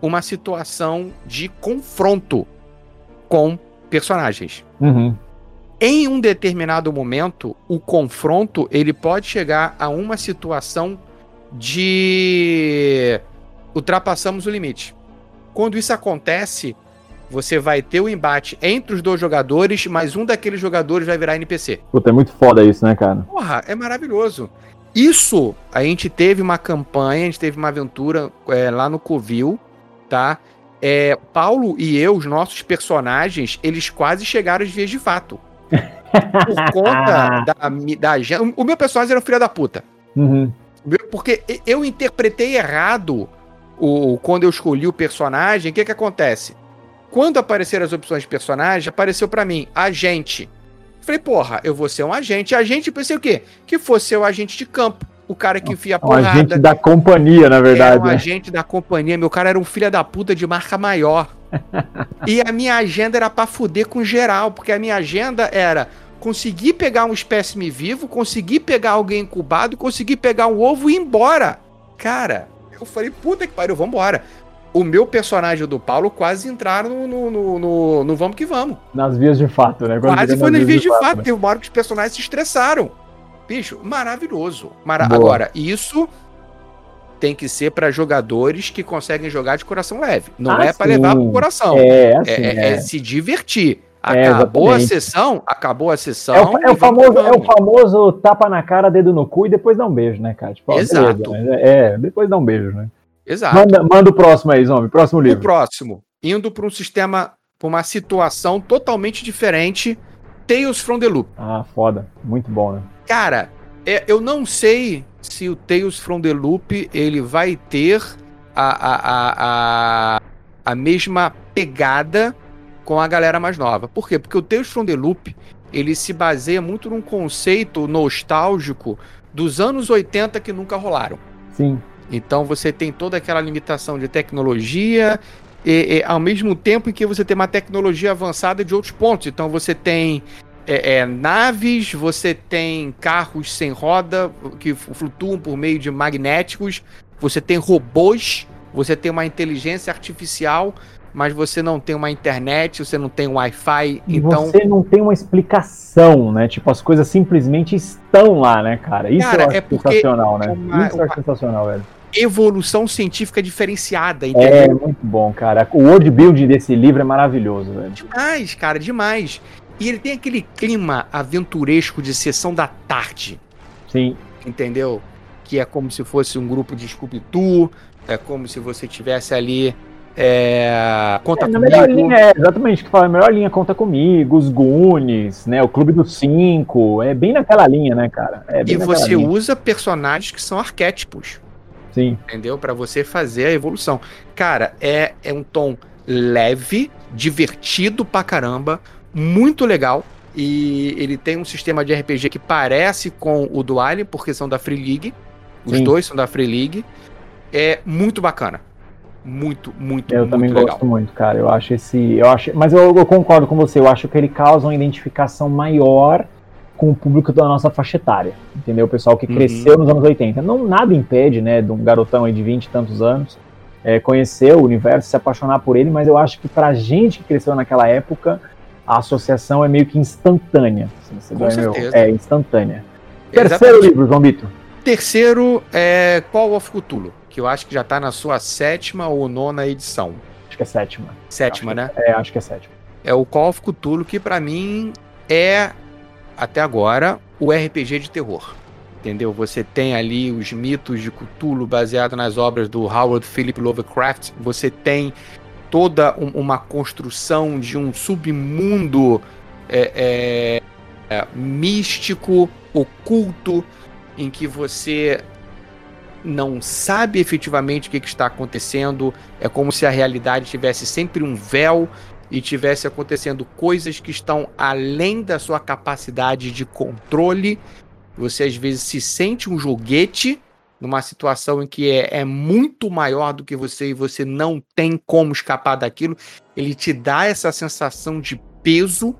uma situação de confronto com personagens. Uhum. Em um determinado momento, o confronto ele pode chegar a uma situação de ultrapassamos o limite. Quando isso acontece, você vai ter o um embate entre os dois jogadores, mas um daqueles jogadores vai virar NPC. Puta, é muito foda isso, né, cara? Porra, é maravilhoso. Isso, a gente teve uma campanha, a gente teve uma aventura é, lá no Covil, tá? É, Paulo e eu, os nossos personagens, eles quase chegaram às vias de fato. Por conta da, da agenda. O meu personagem era um filho da puta. Uhum. Porque eu interpretei errado o, quando eu escolhi o personagem. O que que acontece? Quando apareceram as opções de personagem, apareceu para mim agente. Falei, porra, eu vou ser um agente. Agente, pensei o quê? Que fosse o agente de campo. O cara que enfia a porrada. Um agente da companhia, na verdade. Era um né? agente da companhia. Meu cara era um filho da puta de marca maior. e a minha agenda era pra fuder com geral, porque a minha agenda era conseguir pegar um espécime vivo, conseguir pegar alguém incubado, conseguir pegar um ovo e ir embora. Cara, eu falei, puta que pariu, vambora o meu personagem do Paulo quase entraram no, no, no, no, Vamos que Vamos. Nas vias de fato, né? Quando quase foi nas vias de, fato. fato. Né? Teve uma hora que os personagens se estressaram. Bicho, maravilhoso. Mara... Agora, isso tem que ser para jogadores que conseguem jogar de coração leve. Não ah, é para levar pro coração. É, assim, é, é, é, se divertir. É, acabou é, a sessão, acabou a sessão. É o, é o famoso, é o famoso tapa na cara, dedo no cu e depois dá um beijo, né, cara? Tipo, Exato. Beleza, é, depois dá um beijo, né? Exato. Manda, manda o próximo aí, Zombie. Próximo livro. O próximo. Indo para um sistema, para uma situação totalmente diferente. Tales from the Loop. Ah, foda. Muito bom, né? Cara, é, eu não sei se o Tales from the Loop ele vai ter a, a, a, a, a mesma pegada com a galera mais nova. Por quê? Porque o Tales from the Loop ele se baseia muito num conceito nostálgico dos anos 80 que nunca rolaram. Sim. Então você tem toda aquela limitação de tecnologia, e, e, ao mesmo tempo em que você tem uma tecnologia avançada de outros pontos. Então você tem é, é, naves, você tem carros sem roda que flutuam por meio de magnéticos, você tem robôs, você tem uma inteligência artificial mas você não tem uma internet, você não tem um Wi-Fi, então... Você não tem uma explicação, né? Tipo, as coisas simplesmente estão lá, né, cara? Isso cara, é sensacional, né? Uma, Isso é sensacional, velho. Evolução científica diferenciada, entendeu? É, muito bom, cara. O world building desse livro é maravilhoso, velho. Demais, cara, demais. E ele tem aquele clima aventuresco de sessão da tarde. Sim. Entendeu? Que é como se fosse um grupo de Scooby-Doo, é como se você tivesse ali é, conta é, comigo. Linha, é, exatamente, que fala a melhor linha Conta Comigo, os Goonies, né? O Clube dos Cinco. É bem naquela linha, né, cara? É e você linha. usa personagens que são arquétipos. Sim. Entendeu? para você fazer a evolução. Cara, é, é um tom leve, divertido pra caramba, muito legal. E ele tem um sistema de RPG que parece com o do Alien, porque são da Free League. Os Sim. dois são da Free League. É muito bacana muito, muito, eu muito também legal. gosto muito, cara. Eu acho esse, eu acho, mas eu, eu, concordo com você. Eu acho que ele causa uma identificação maior com o público da nossa faixa etária, entendeu? O pessoal que uhum. cresceu nos anos 80. Não nada impede, né, de um garotão aí de 20 e tantos anos é, conhecer o universo, se apaixonar por ele, mas eu acho que pra gente que cresceu naquela época, a associação é meio que instantânea. Assim, com certeza. é instantância. Terceiro livro, João Bito. Terceiro é Call of Cthulhu que eu acho que já tá na sua sétima ou nona edição. Acho que é sétima. Sétima, né? É, acho que é sétima. É o Call of Cthulhu, que para mim é, até agora, o RPG de terror. Entendeu? Você tem ali os mitos de Cthulhu baseado nas obras do Howard Philip Lovecraft. Você tem toda um, uma construção de um submundo é, é, é, místico, oculto, em que você não sabe efetivamente o que, que está acontecendo, é como se a realidade tivesse sempre um véu e tivesse acontecendo coisas que estão além da sua capacidade de controle. Você às vezes se sente um joguete numa situação em que é, é, muito maior do que você e você não tem como escapar daquilo. Ele te dá essa sensação de peso,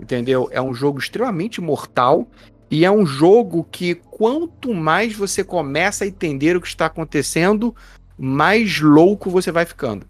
entendeu? É um jogo extremamente mortal e é um jogo que quanto mais você começa a entender o que está acontecendo, mais louco você vai ficando.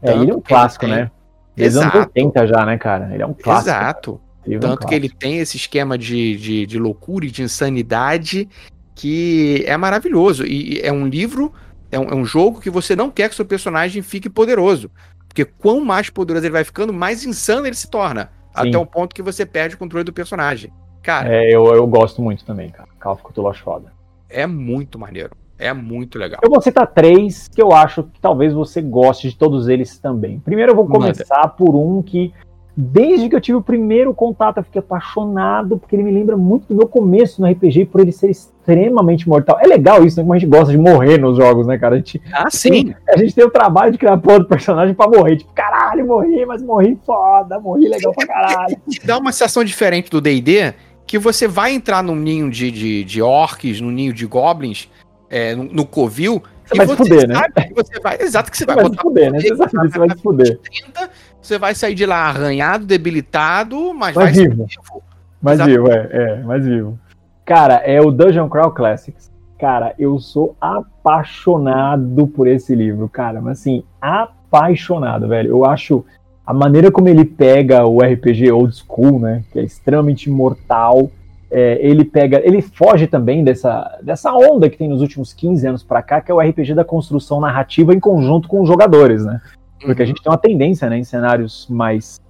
É, ele é um clássico, né? Desde anos 80 já, né, cara? Ele é um clássico. Exato. Tanto é um clássico. que ele tem esse esquema de, de, de loucura e de insanidade que é maravilhoso. E é um livro, é um, é um jogo que você não quer que seu personagem fique poderoso. Porque quanto mais poderoso ele vai ficando, mais insano ele se torna. Sim. Até o ponto que você perde o controle do personagem. Cara. É, eu, eu gosto muito também, cara. Call of Cthulhu acho foda. É muito maneiro. É muito legal. Eu vou citar três que eu acho que talvez você goste de todos eles também. Primeiro eu vou começar Manda. por um que, desde que eu tive o primeiro contato, eu fiquei apaixonado, porque ele me lembra muito do meu começo no RPG, por ele ser extremamente mortal. É legal isso, né? Como a gente gosta de morrer nos jogos, né, cara? A gente, ah, sim. A gente tem o trabalho de criar porra do personagem pra morrer. Tipo, caralho morri, mas morri foda, morri legal pra caralho. Dá uma sensação diferente do D&D, que você vai entrar num ninho de, de, de orcs, num ninho de goblins, é, no, no covil, você vai se fuder, né? Você vai, exato que você, você vai, vai se fuder, né? Você sabe você vai se fuder. 30, você vai sair de lá arranhado, debilitado, mas, mas vai vivo. vivo. Mais exato. vivo, é, é, mais vivo. Cara, é o Dungeon Crawl Classics. Cara, eu sou apaixonado por esse livro, cara, mas assim, apaixonado, velho. Eu acho a maneira como ele pega o RPG old school, né, que é extremamente mortal, é, ele pega, ele foge também dessa, dessa onda que tem nos últimos 15 anos para cá, que é o RPG da construção narrativa em conjunto com os jogadores, né? Porque uhum. a gente tem uma tendência, né, em cenários mais,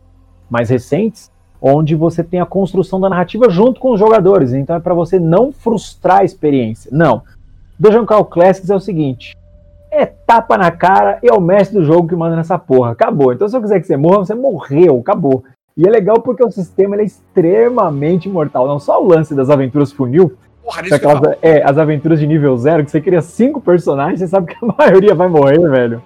mais recentes, onde você tem a construção da narrativa junto com os jogadores. Então é para você não frustrar a experiência. Não. Dungeon Call Classics é o seguinte: é tapa na cara e é o mestre do jogo que manda nessa porra. Acabou. Então se eu quiser que você morra, você morreu. Acabou. E é legal porque o sistema é extremamente mortal. Não só o lance das aventuras funil, Porra, aquelas, é, as aventuras de nível zero, que você cria cinco personagens, você sabe que a maioria vai morrer, velho.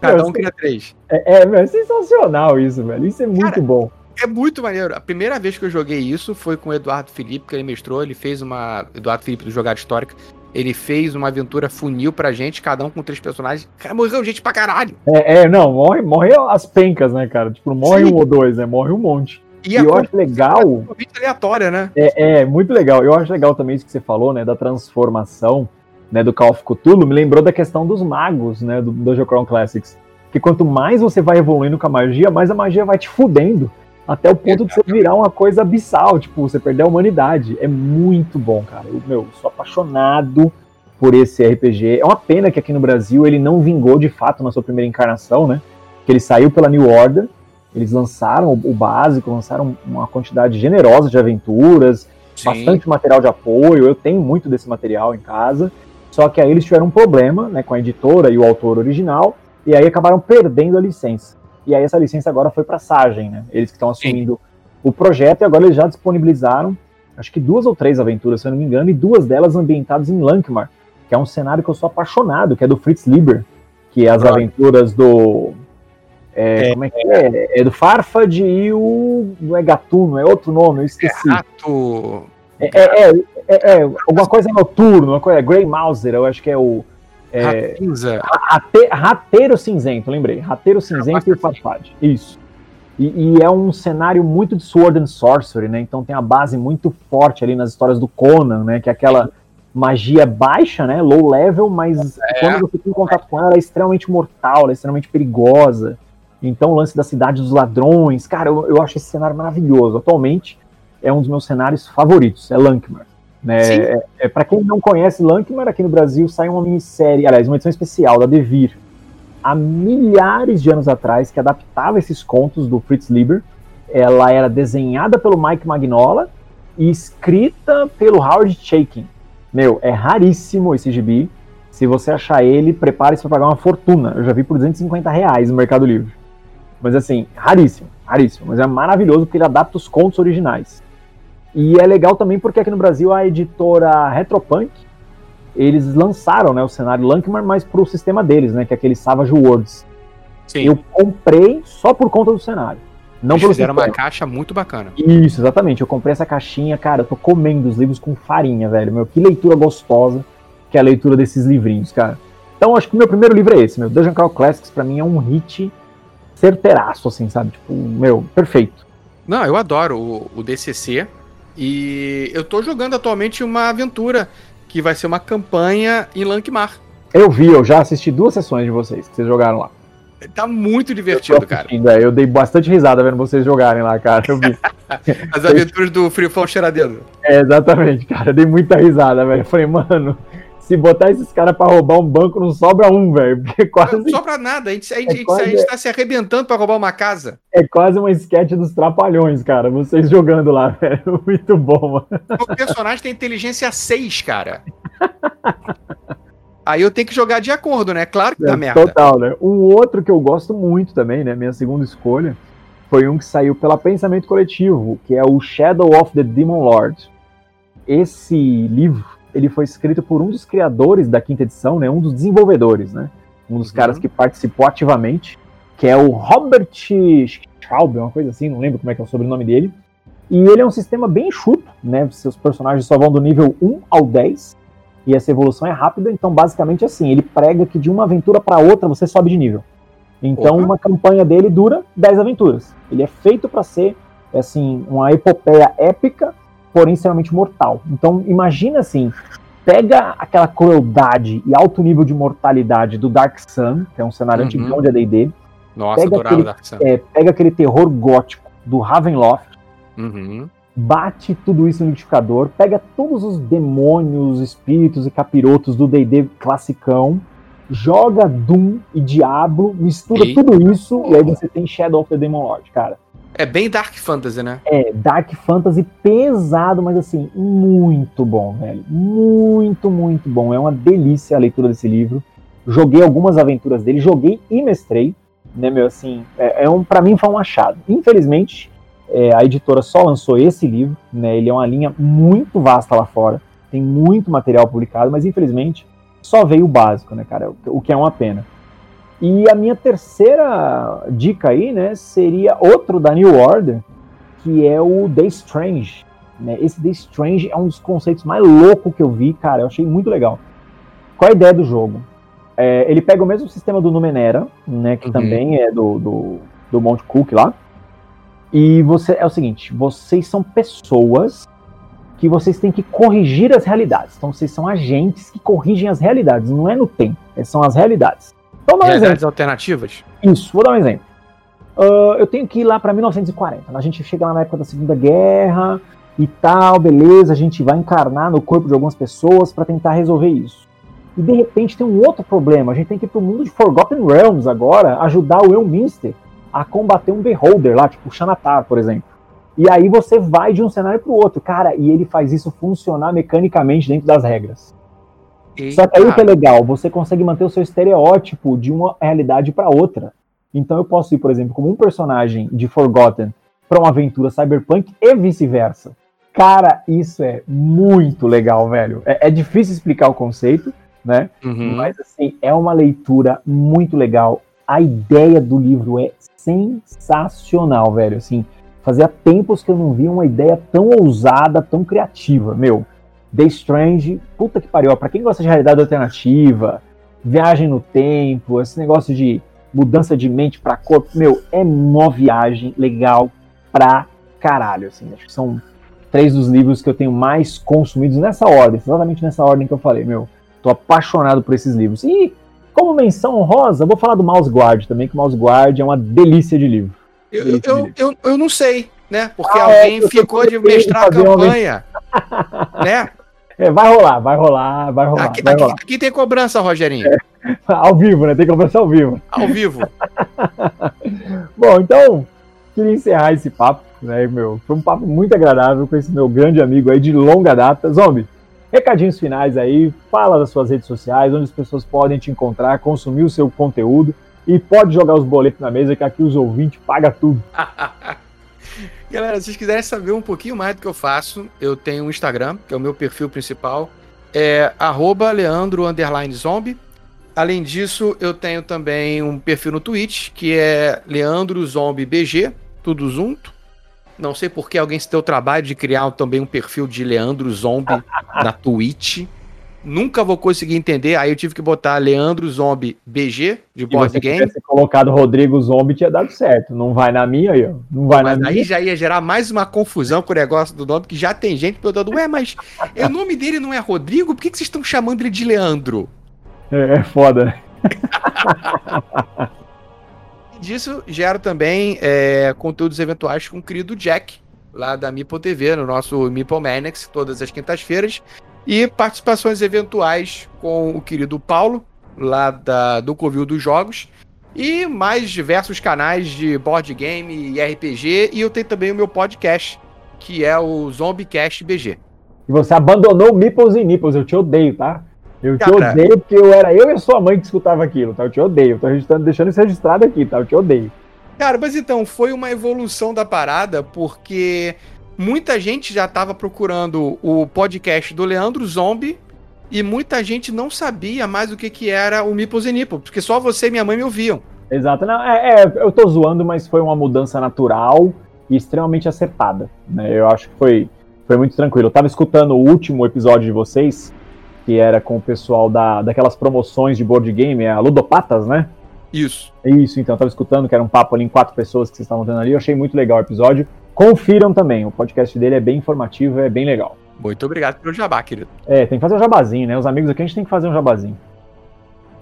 Cada meu, um cria três. É, é, é, sensacional isso, velho. Isso é muito Cara, bom. É muito maneiro. A primeira vez que eu joguei isso foi com o Eduardo Felipe, que ele mestrou. Ele fez uma. Eduardo Felipe do Jogada Histórica. Ele fez uma aventura funil pra gente, cada um com três personagens. Cara, morreu gente pra caralho. É, é não, morre, morre as pencas, né, cara? Tipo, morre Sim. um ou dois, né? Morre um monte. E, e eu acho legal. É aleatória, né? É, é, muito legal. Eu acho legal também isso que você falou, né? Da transformação né, do Call of Cthulhu. Me lembrou da questão dos magos, né? Do Dungeon Crown Classics. Que quanto mais você vai evoluindo com a magia, mais a magia vai te fudendo. Até o ponto de você virar uma coisa abissal, tipo, você perder a humanidade. É muito bom, cara. Eu, meu, sou apaixonado por esse RPG. É uma pena que aqui no Brasil ele não vingou de fato na sua primeira encarnação, né? Que ele saiu pela New Order. Eles lançaram o básico, lançaram uma quantidade generosa de aventuras, Sim. bastante material de apoio. Eu tenho muito desse material em casa. Só que aí eles tiveram um problema né, com a editora e o autor original, e aí acabaram perdendo a licença. E aí essa licença agora foi para a Sagen, né? Eles que estão assumindo o projeto e agora eles já disponibilizaram, acho que duas ou três aventuras, se eu não me engano, e duas delas ambientadas em Lankmar, que é um cenário que eu sou apaixonado, que é do Fritz Lieber, que é as aventuras do. É, é, como é que é? É do Farfad e o. Não é Gatuno, é outro nome, eu esqueci. É rato. É, é, é, é, alguma coisa noturno, uma coisa. Grey Mauser, eu acho que é o. É, Rate, rateiro cinzento, lembrei. Rateiro cinzento e o Farfad. Isso. E, e, é um cenário muito de Sword and Sorcery, né? Então tem a base muito forte ali nas histórias do Conan, né? Que é aquela magia baixa, né? Low level, mas é. quando você tem contato com ela, ela é extremamente mortal, ela é extremamente perigosa. Então o lance da cidade dos ladrões, cara, eu, eu acho esse cenário maravilhoso. Atualmente é um dos meus cenários favoritos, é Lankmar. Né? É, é para quem não conhece Lankmar, aqui no Brasil sai uma minissérie, aliás, uma edição especial da Devir, há milhares de anos atrás, que adaptava esses contos do Fritz Lieber. Ela era desenhada pelo Mike Magnola e escrita pelo Howard Chaykin. Meu, é raríssimo esse gibi. Se você achar ele, prepare-se para pagar uma fortuna. Eu já vi por 250 reais no Mercado Livre. Mas assim, raríssimo, raríssimo. Mas é maravilhoso porque ele adapta os contos originais. E é legal também porque aqui no Brasil a editora Retropunk, eles lançaram né, o cenário Lankmar, mas para o sistema deles, né, que é aquele Savage Worlds. Sim. Eu comprei só por conta do cenário. Não Eles fizeram uma caixa muito bacana. Isso, exatamente. Eu comprei essa caixinha, cara, eu tô comendo os livros com farinha, velho. Meu, que leitura gostosa que é a leitura desses livrinhos, cara. Então, acho que o meu primeiro livro é esse, meu. Dungeon Crawl Classics, pra mim, é um hit certeiraço, assim, sabe? Tipo, meu, perfeito. Não, eu adoro o, o DCC. E eu tô jogando atualmente uma aventura que vai ser uma campanha em Lankmar. Eu vi, eu já assisti duas sessões de vocês que vocês jogaram lá. Tá muito divertido, cara. É, eu dei bastante risada vendo vocês jogarem lá, cara. Eu vi. As aventuras do Free Fall Cheiradelo. É, exatamente, cara. Eu dei muita risada, velho. Eu falei, mano, se botar esses caras pra roubar um banco, não sobra um, velho. Porque quase. Não sobra nada. A gente, a gente, é quase... a gente tá se arrebentando pra roubar uma casa. É quase uma sketch dos trapalhões, cara. Vocês jogando lá, velho. Muito bom, mano. O personagem tem inteligência 6, cara. Aí eu tenho que jogar de acordo, né? Claro que dá é, merda. Total, né? Um outro que eu gosto muito também, né? Minha segunda escolha, foi um que saiu pela Pensamento Coletivo, que é o Shadow of the Demon Lord. Esse livro, ele foi escrito por um dos criadores da quinta edição, né? Um dos desenvolvedores, né? Um dos uhum. caras que participou ativamente. que é o Robert Schraub, uma coisa assim, não lembro como é que é o sobrenome dele. E ele é um sistema bem enxuto, né? Seus personagens só vão do nível 1 ao 10, e essa evolução é rápida, então basicamente assim, ele prega que de uma aventura para outra você sobe de nível. Então uma campanha dele dura 10 aventuras. Ele é feito para ser assim, uma epopeia épica, porém extremamente mortal. Então imagina assim, pega aquela crueldade e alto nível de mortalidade do Dark Sun, que é um cenário uhum. antigo de AD&D. Nossa, pega aquele, Dark Sun. É, pega aquele terror gótico do Ravenloft. Uhum bate tudo isso no liquidificador, pega todos os demônios, espíritos e capirotos do D&D classicão, joga Doom e Diablo, mistura Eita. tudo isso e aí você tem Shadow of the Demon Lord, cara. É bem Dark Fantasy, né? É, Dark Fantasy pesado, mas assim, muito bom, velho. Muito, muito bom. É uma delícia a leitura desse livro. Joguei algumas aventuras dele, joguei e mestrei, né, meu, assim, é, é um, para mim foi um achado. Infelizmente, é, a editora só lançou esse livro, né? Ele é uma linha muito vasta lá fora, tem muito material publicado, mas infelizmente só veio o básico, né, cara? O que é uma pena. E a minha terceira dica aí, né, seria outro da New Order, que é o The Strange. Né? Esse The Strange é um dos conceitos mais loucos que eu vi, cara. Eu achei muito legal. Qual a ideia do jogo? É, ele pega o mesmo sistema do Numenera, né, que uhum. também é do, do, do Monte Cook lá. E você é o seguinte, vocês são pessoas que vocês têm que corrigir as realidades. Então vocês são agentes que corrigem as realidades, não é no tempo, é, são as realidades. Então, um realidades exemplo. alternativas? Isso, vou dar um exemplo. Uh, eu tenho que ir lá para 1940. A gente chega lá na época da Segunda Guerra e tal, beleza. A gente vai encarnar no corpo de algumas pessoas para tentar resolver isso. E de repente tem um outro problema. A gente tem que ir para o mundo de Forgotten Realms agora, ajudar o Elminster a combater um beholder lá, tipo o Xanatar, por exemplo. E aí você vai de um cenário para o outro, cara, e ele faz isso funcionar mecanicamente dentro das regras. Eita. Só que aí o que é legal, você consegue manter o seu estereótipo de uma realidade para outra. Então eu posso ir, por exemplo, como um personagem de Forgotten para uma aventura cyberpunk e vice-versa. Cara, isso é muito legal, velho. É, é, difícil explicar o conceito, né? Uhum. Mas assim, é uma leitura muito legal. A ideia do livro é sensacional, velho. Assim, fazia tempos que eu não via uma ideia tão ousada, tão criativa. Meu, The Strange, puta que pariu. Pra quem gosta de realidade alternativa, viagem no tempo, esse negócio de mudança de mente para corpo, meu, é uma viagem legal pra caralho. Assim, acho que são três dos livros que eu tenho mais consumidos nessa ordem, exatamente nessa ordem que eu falei, meu. Tô apaixonado por esses livros. E como menção honrosa, vou falar do Mouse Guard também, que o Mouse Guard é uma delícia de livro. Eu, delícia eu, de livro. eu, eu, não sei, né? Porque ah, alguém é, ficou de mestrar a campanha. né? É, vai rolar, vai rolar, vai rolar. Aqui, vai aqui, rolar. aqui tem cobrança, Rogerinho. É, ao vivo, né? Tem cobrança ao vivo. Ao vivo. Bom, então, queria encerrar esse papo, né, meu? Foi um papo muito agradável com esse meu grande amigo aí de longa data. Zombie, recadinhos finais aí, fala das suas redes sociais, onde as pessoas podem te encontrar, consumir o seu conteúdo e pode jogar os boletos na mesa que aqui os ouvintes pagam tudo. Galera, se vocês quiserem saber um pouquinho mais do que eu faço, eu tenho um Instagram, que é o meu perfil principal, é leandro_zombie. Além disso, eu tenho também um perfil no Twitch, que é leandrozombiebg, tudo junto. Não sei por que alguém se deu o trabalho de criar também um perfil de Leandro Zombie na Twitch. Nunca vou conseguir entender. Aí eu tive que botar Leandro Zombie BG de board se game. Se colocado Rodrigo Zombie tinha dado certo. Não vai na minha aí, ó. Não vai mas na aí minha. já ia gerar mais uma confusão com o negócio do nome, que já tem gente perguntando: Ué, mas o nome dele não é Rodrigo? Por que, que vocês estão chamando ele de Leandro? É, é foda. disso, gero também é, conteúdos eventuais com o querido Jack, lá da Mipo TV, no nosso Maniacs, todas as quintas-feiras. E participações eventuais com o querido Paulo, lá da, do Covil dos Jogos. E mais diversos canais de board game e RPG. E eu tenho também o meu podcast, que é o Zombiecast BG. E você abandonou o Meeples e Nipples, eu te odeio, tá? Eu te Cara, odeio porque eu era eu e a sua mãe que escutava aquilo, tá? Eu te odeio. Tô registrando, deixando isso registrado aqui, tá? Eu te odeio. Cara, mas então, foi uma evolução da parada, porque muita gente já tava procurando o podcast do Leandro Zombie e muita gente não sabia mais o que, que era o Mipos e Nipple, porque só você e minha mãe me ouviam. Exato. Não, é, é, eu tô zoando, mas foi uma mudança natural e extremamente acertada. Né? Eu acho que foi, foi muito tranquilo. Eu tava escutando o último episódio de vocês, que era com o pessoal da, daquelas promoções de board game, a Ludopatas, né? Isso. Isso, então, eu tava escutando, que era um papo ali em quatro pessoas que vocês estavam tendo ali. Eu achei muito legal o episódio. Confiram também, o podcast dele é bem informativo, é bem legal. Muito obrigado pelo jabá, querido. É, tem que fazer um jabazinho, né? Os amigos aqui a gente tem que fazer um jabazinho.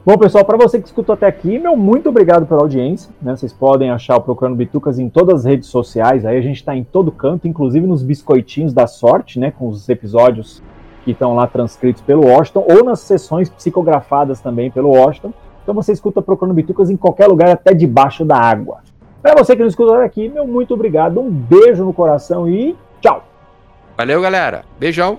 Bom, pessoal, para você que escutou até aqui, meu muito obrigado pela audiência. Né? Vocês podem achar o Procurando Bitucas em todas as redes sociais. Aí a gente está em todo canto, inclusive nos biscoitinhos da sorte, né? Com os episódios que estão lá transcritos pelo Washington, ou nas sessões psicografadas também pelo Washington. Então você escuta Procurando Bitucas em qualquer lugar, até debaixo da água. Para você que não escutou aqui, meu muito obrigado. Um beijo no coração e tchau! Valeu, galera. Beijão.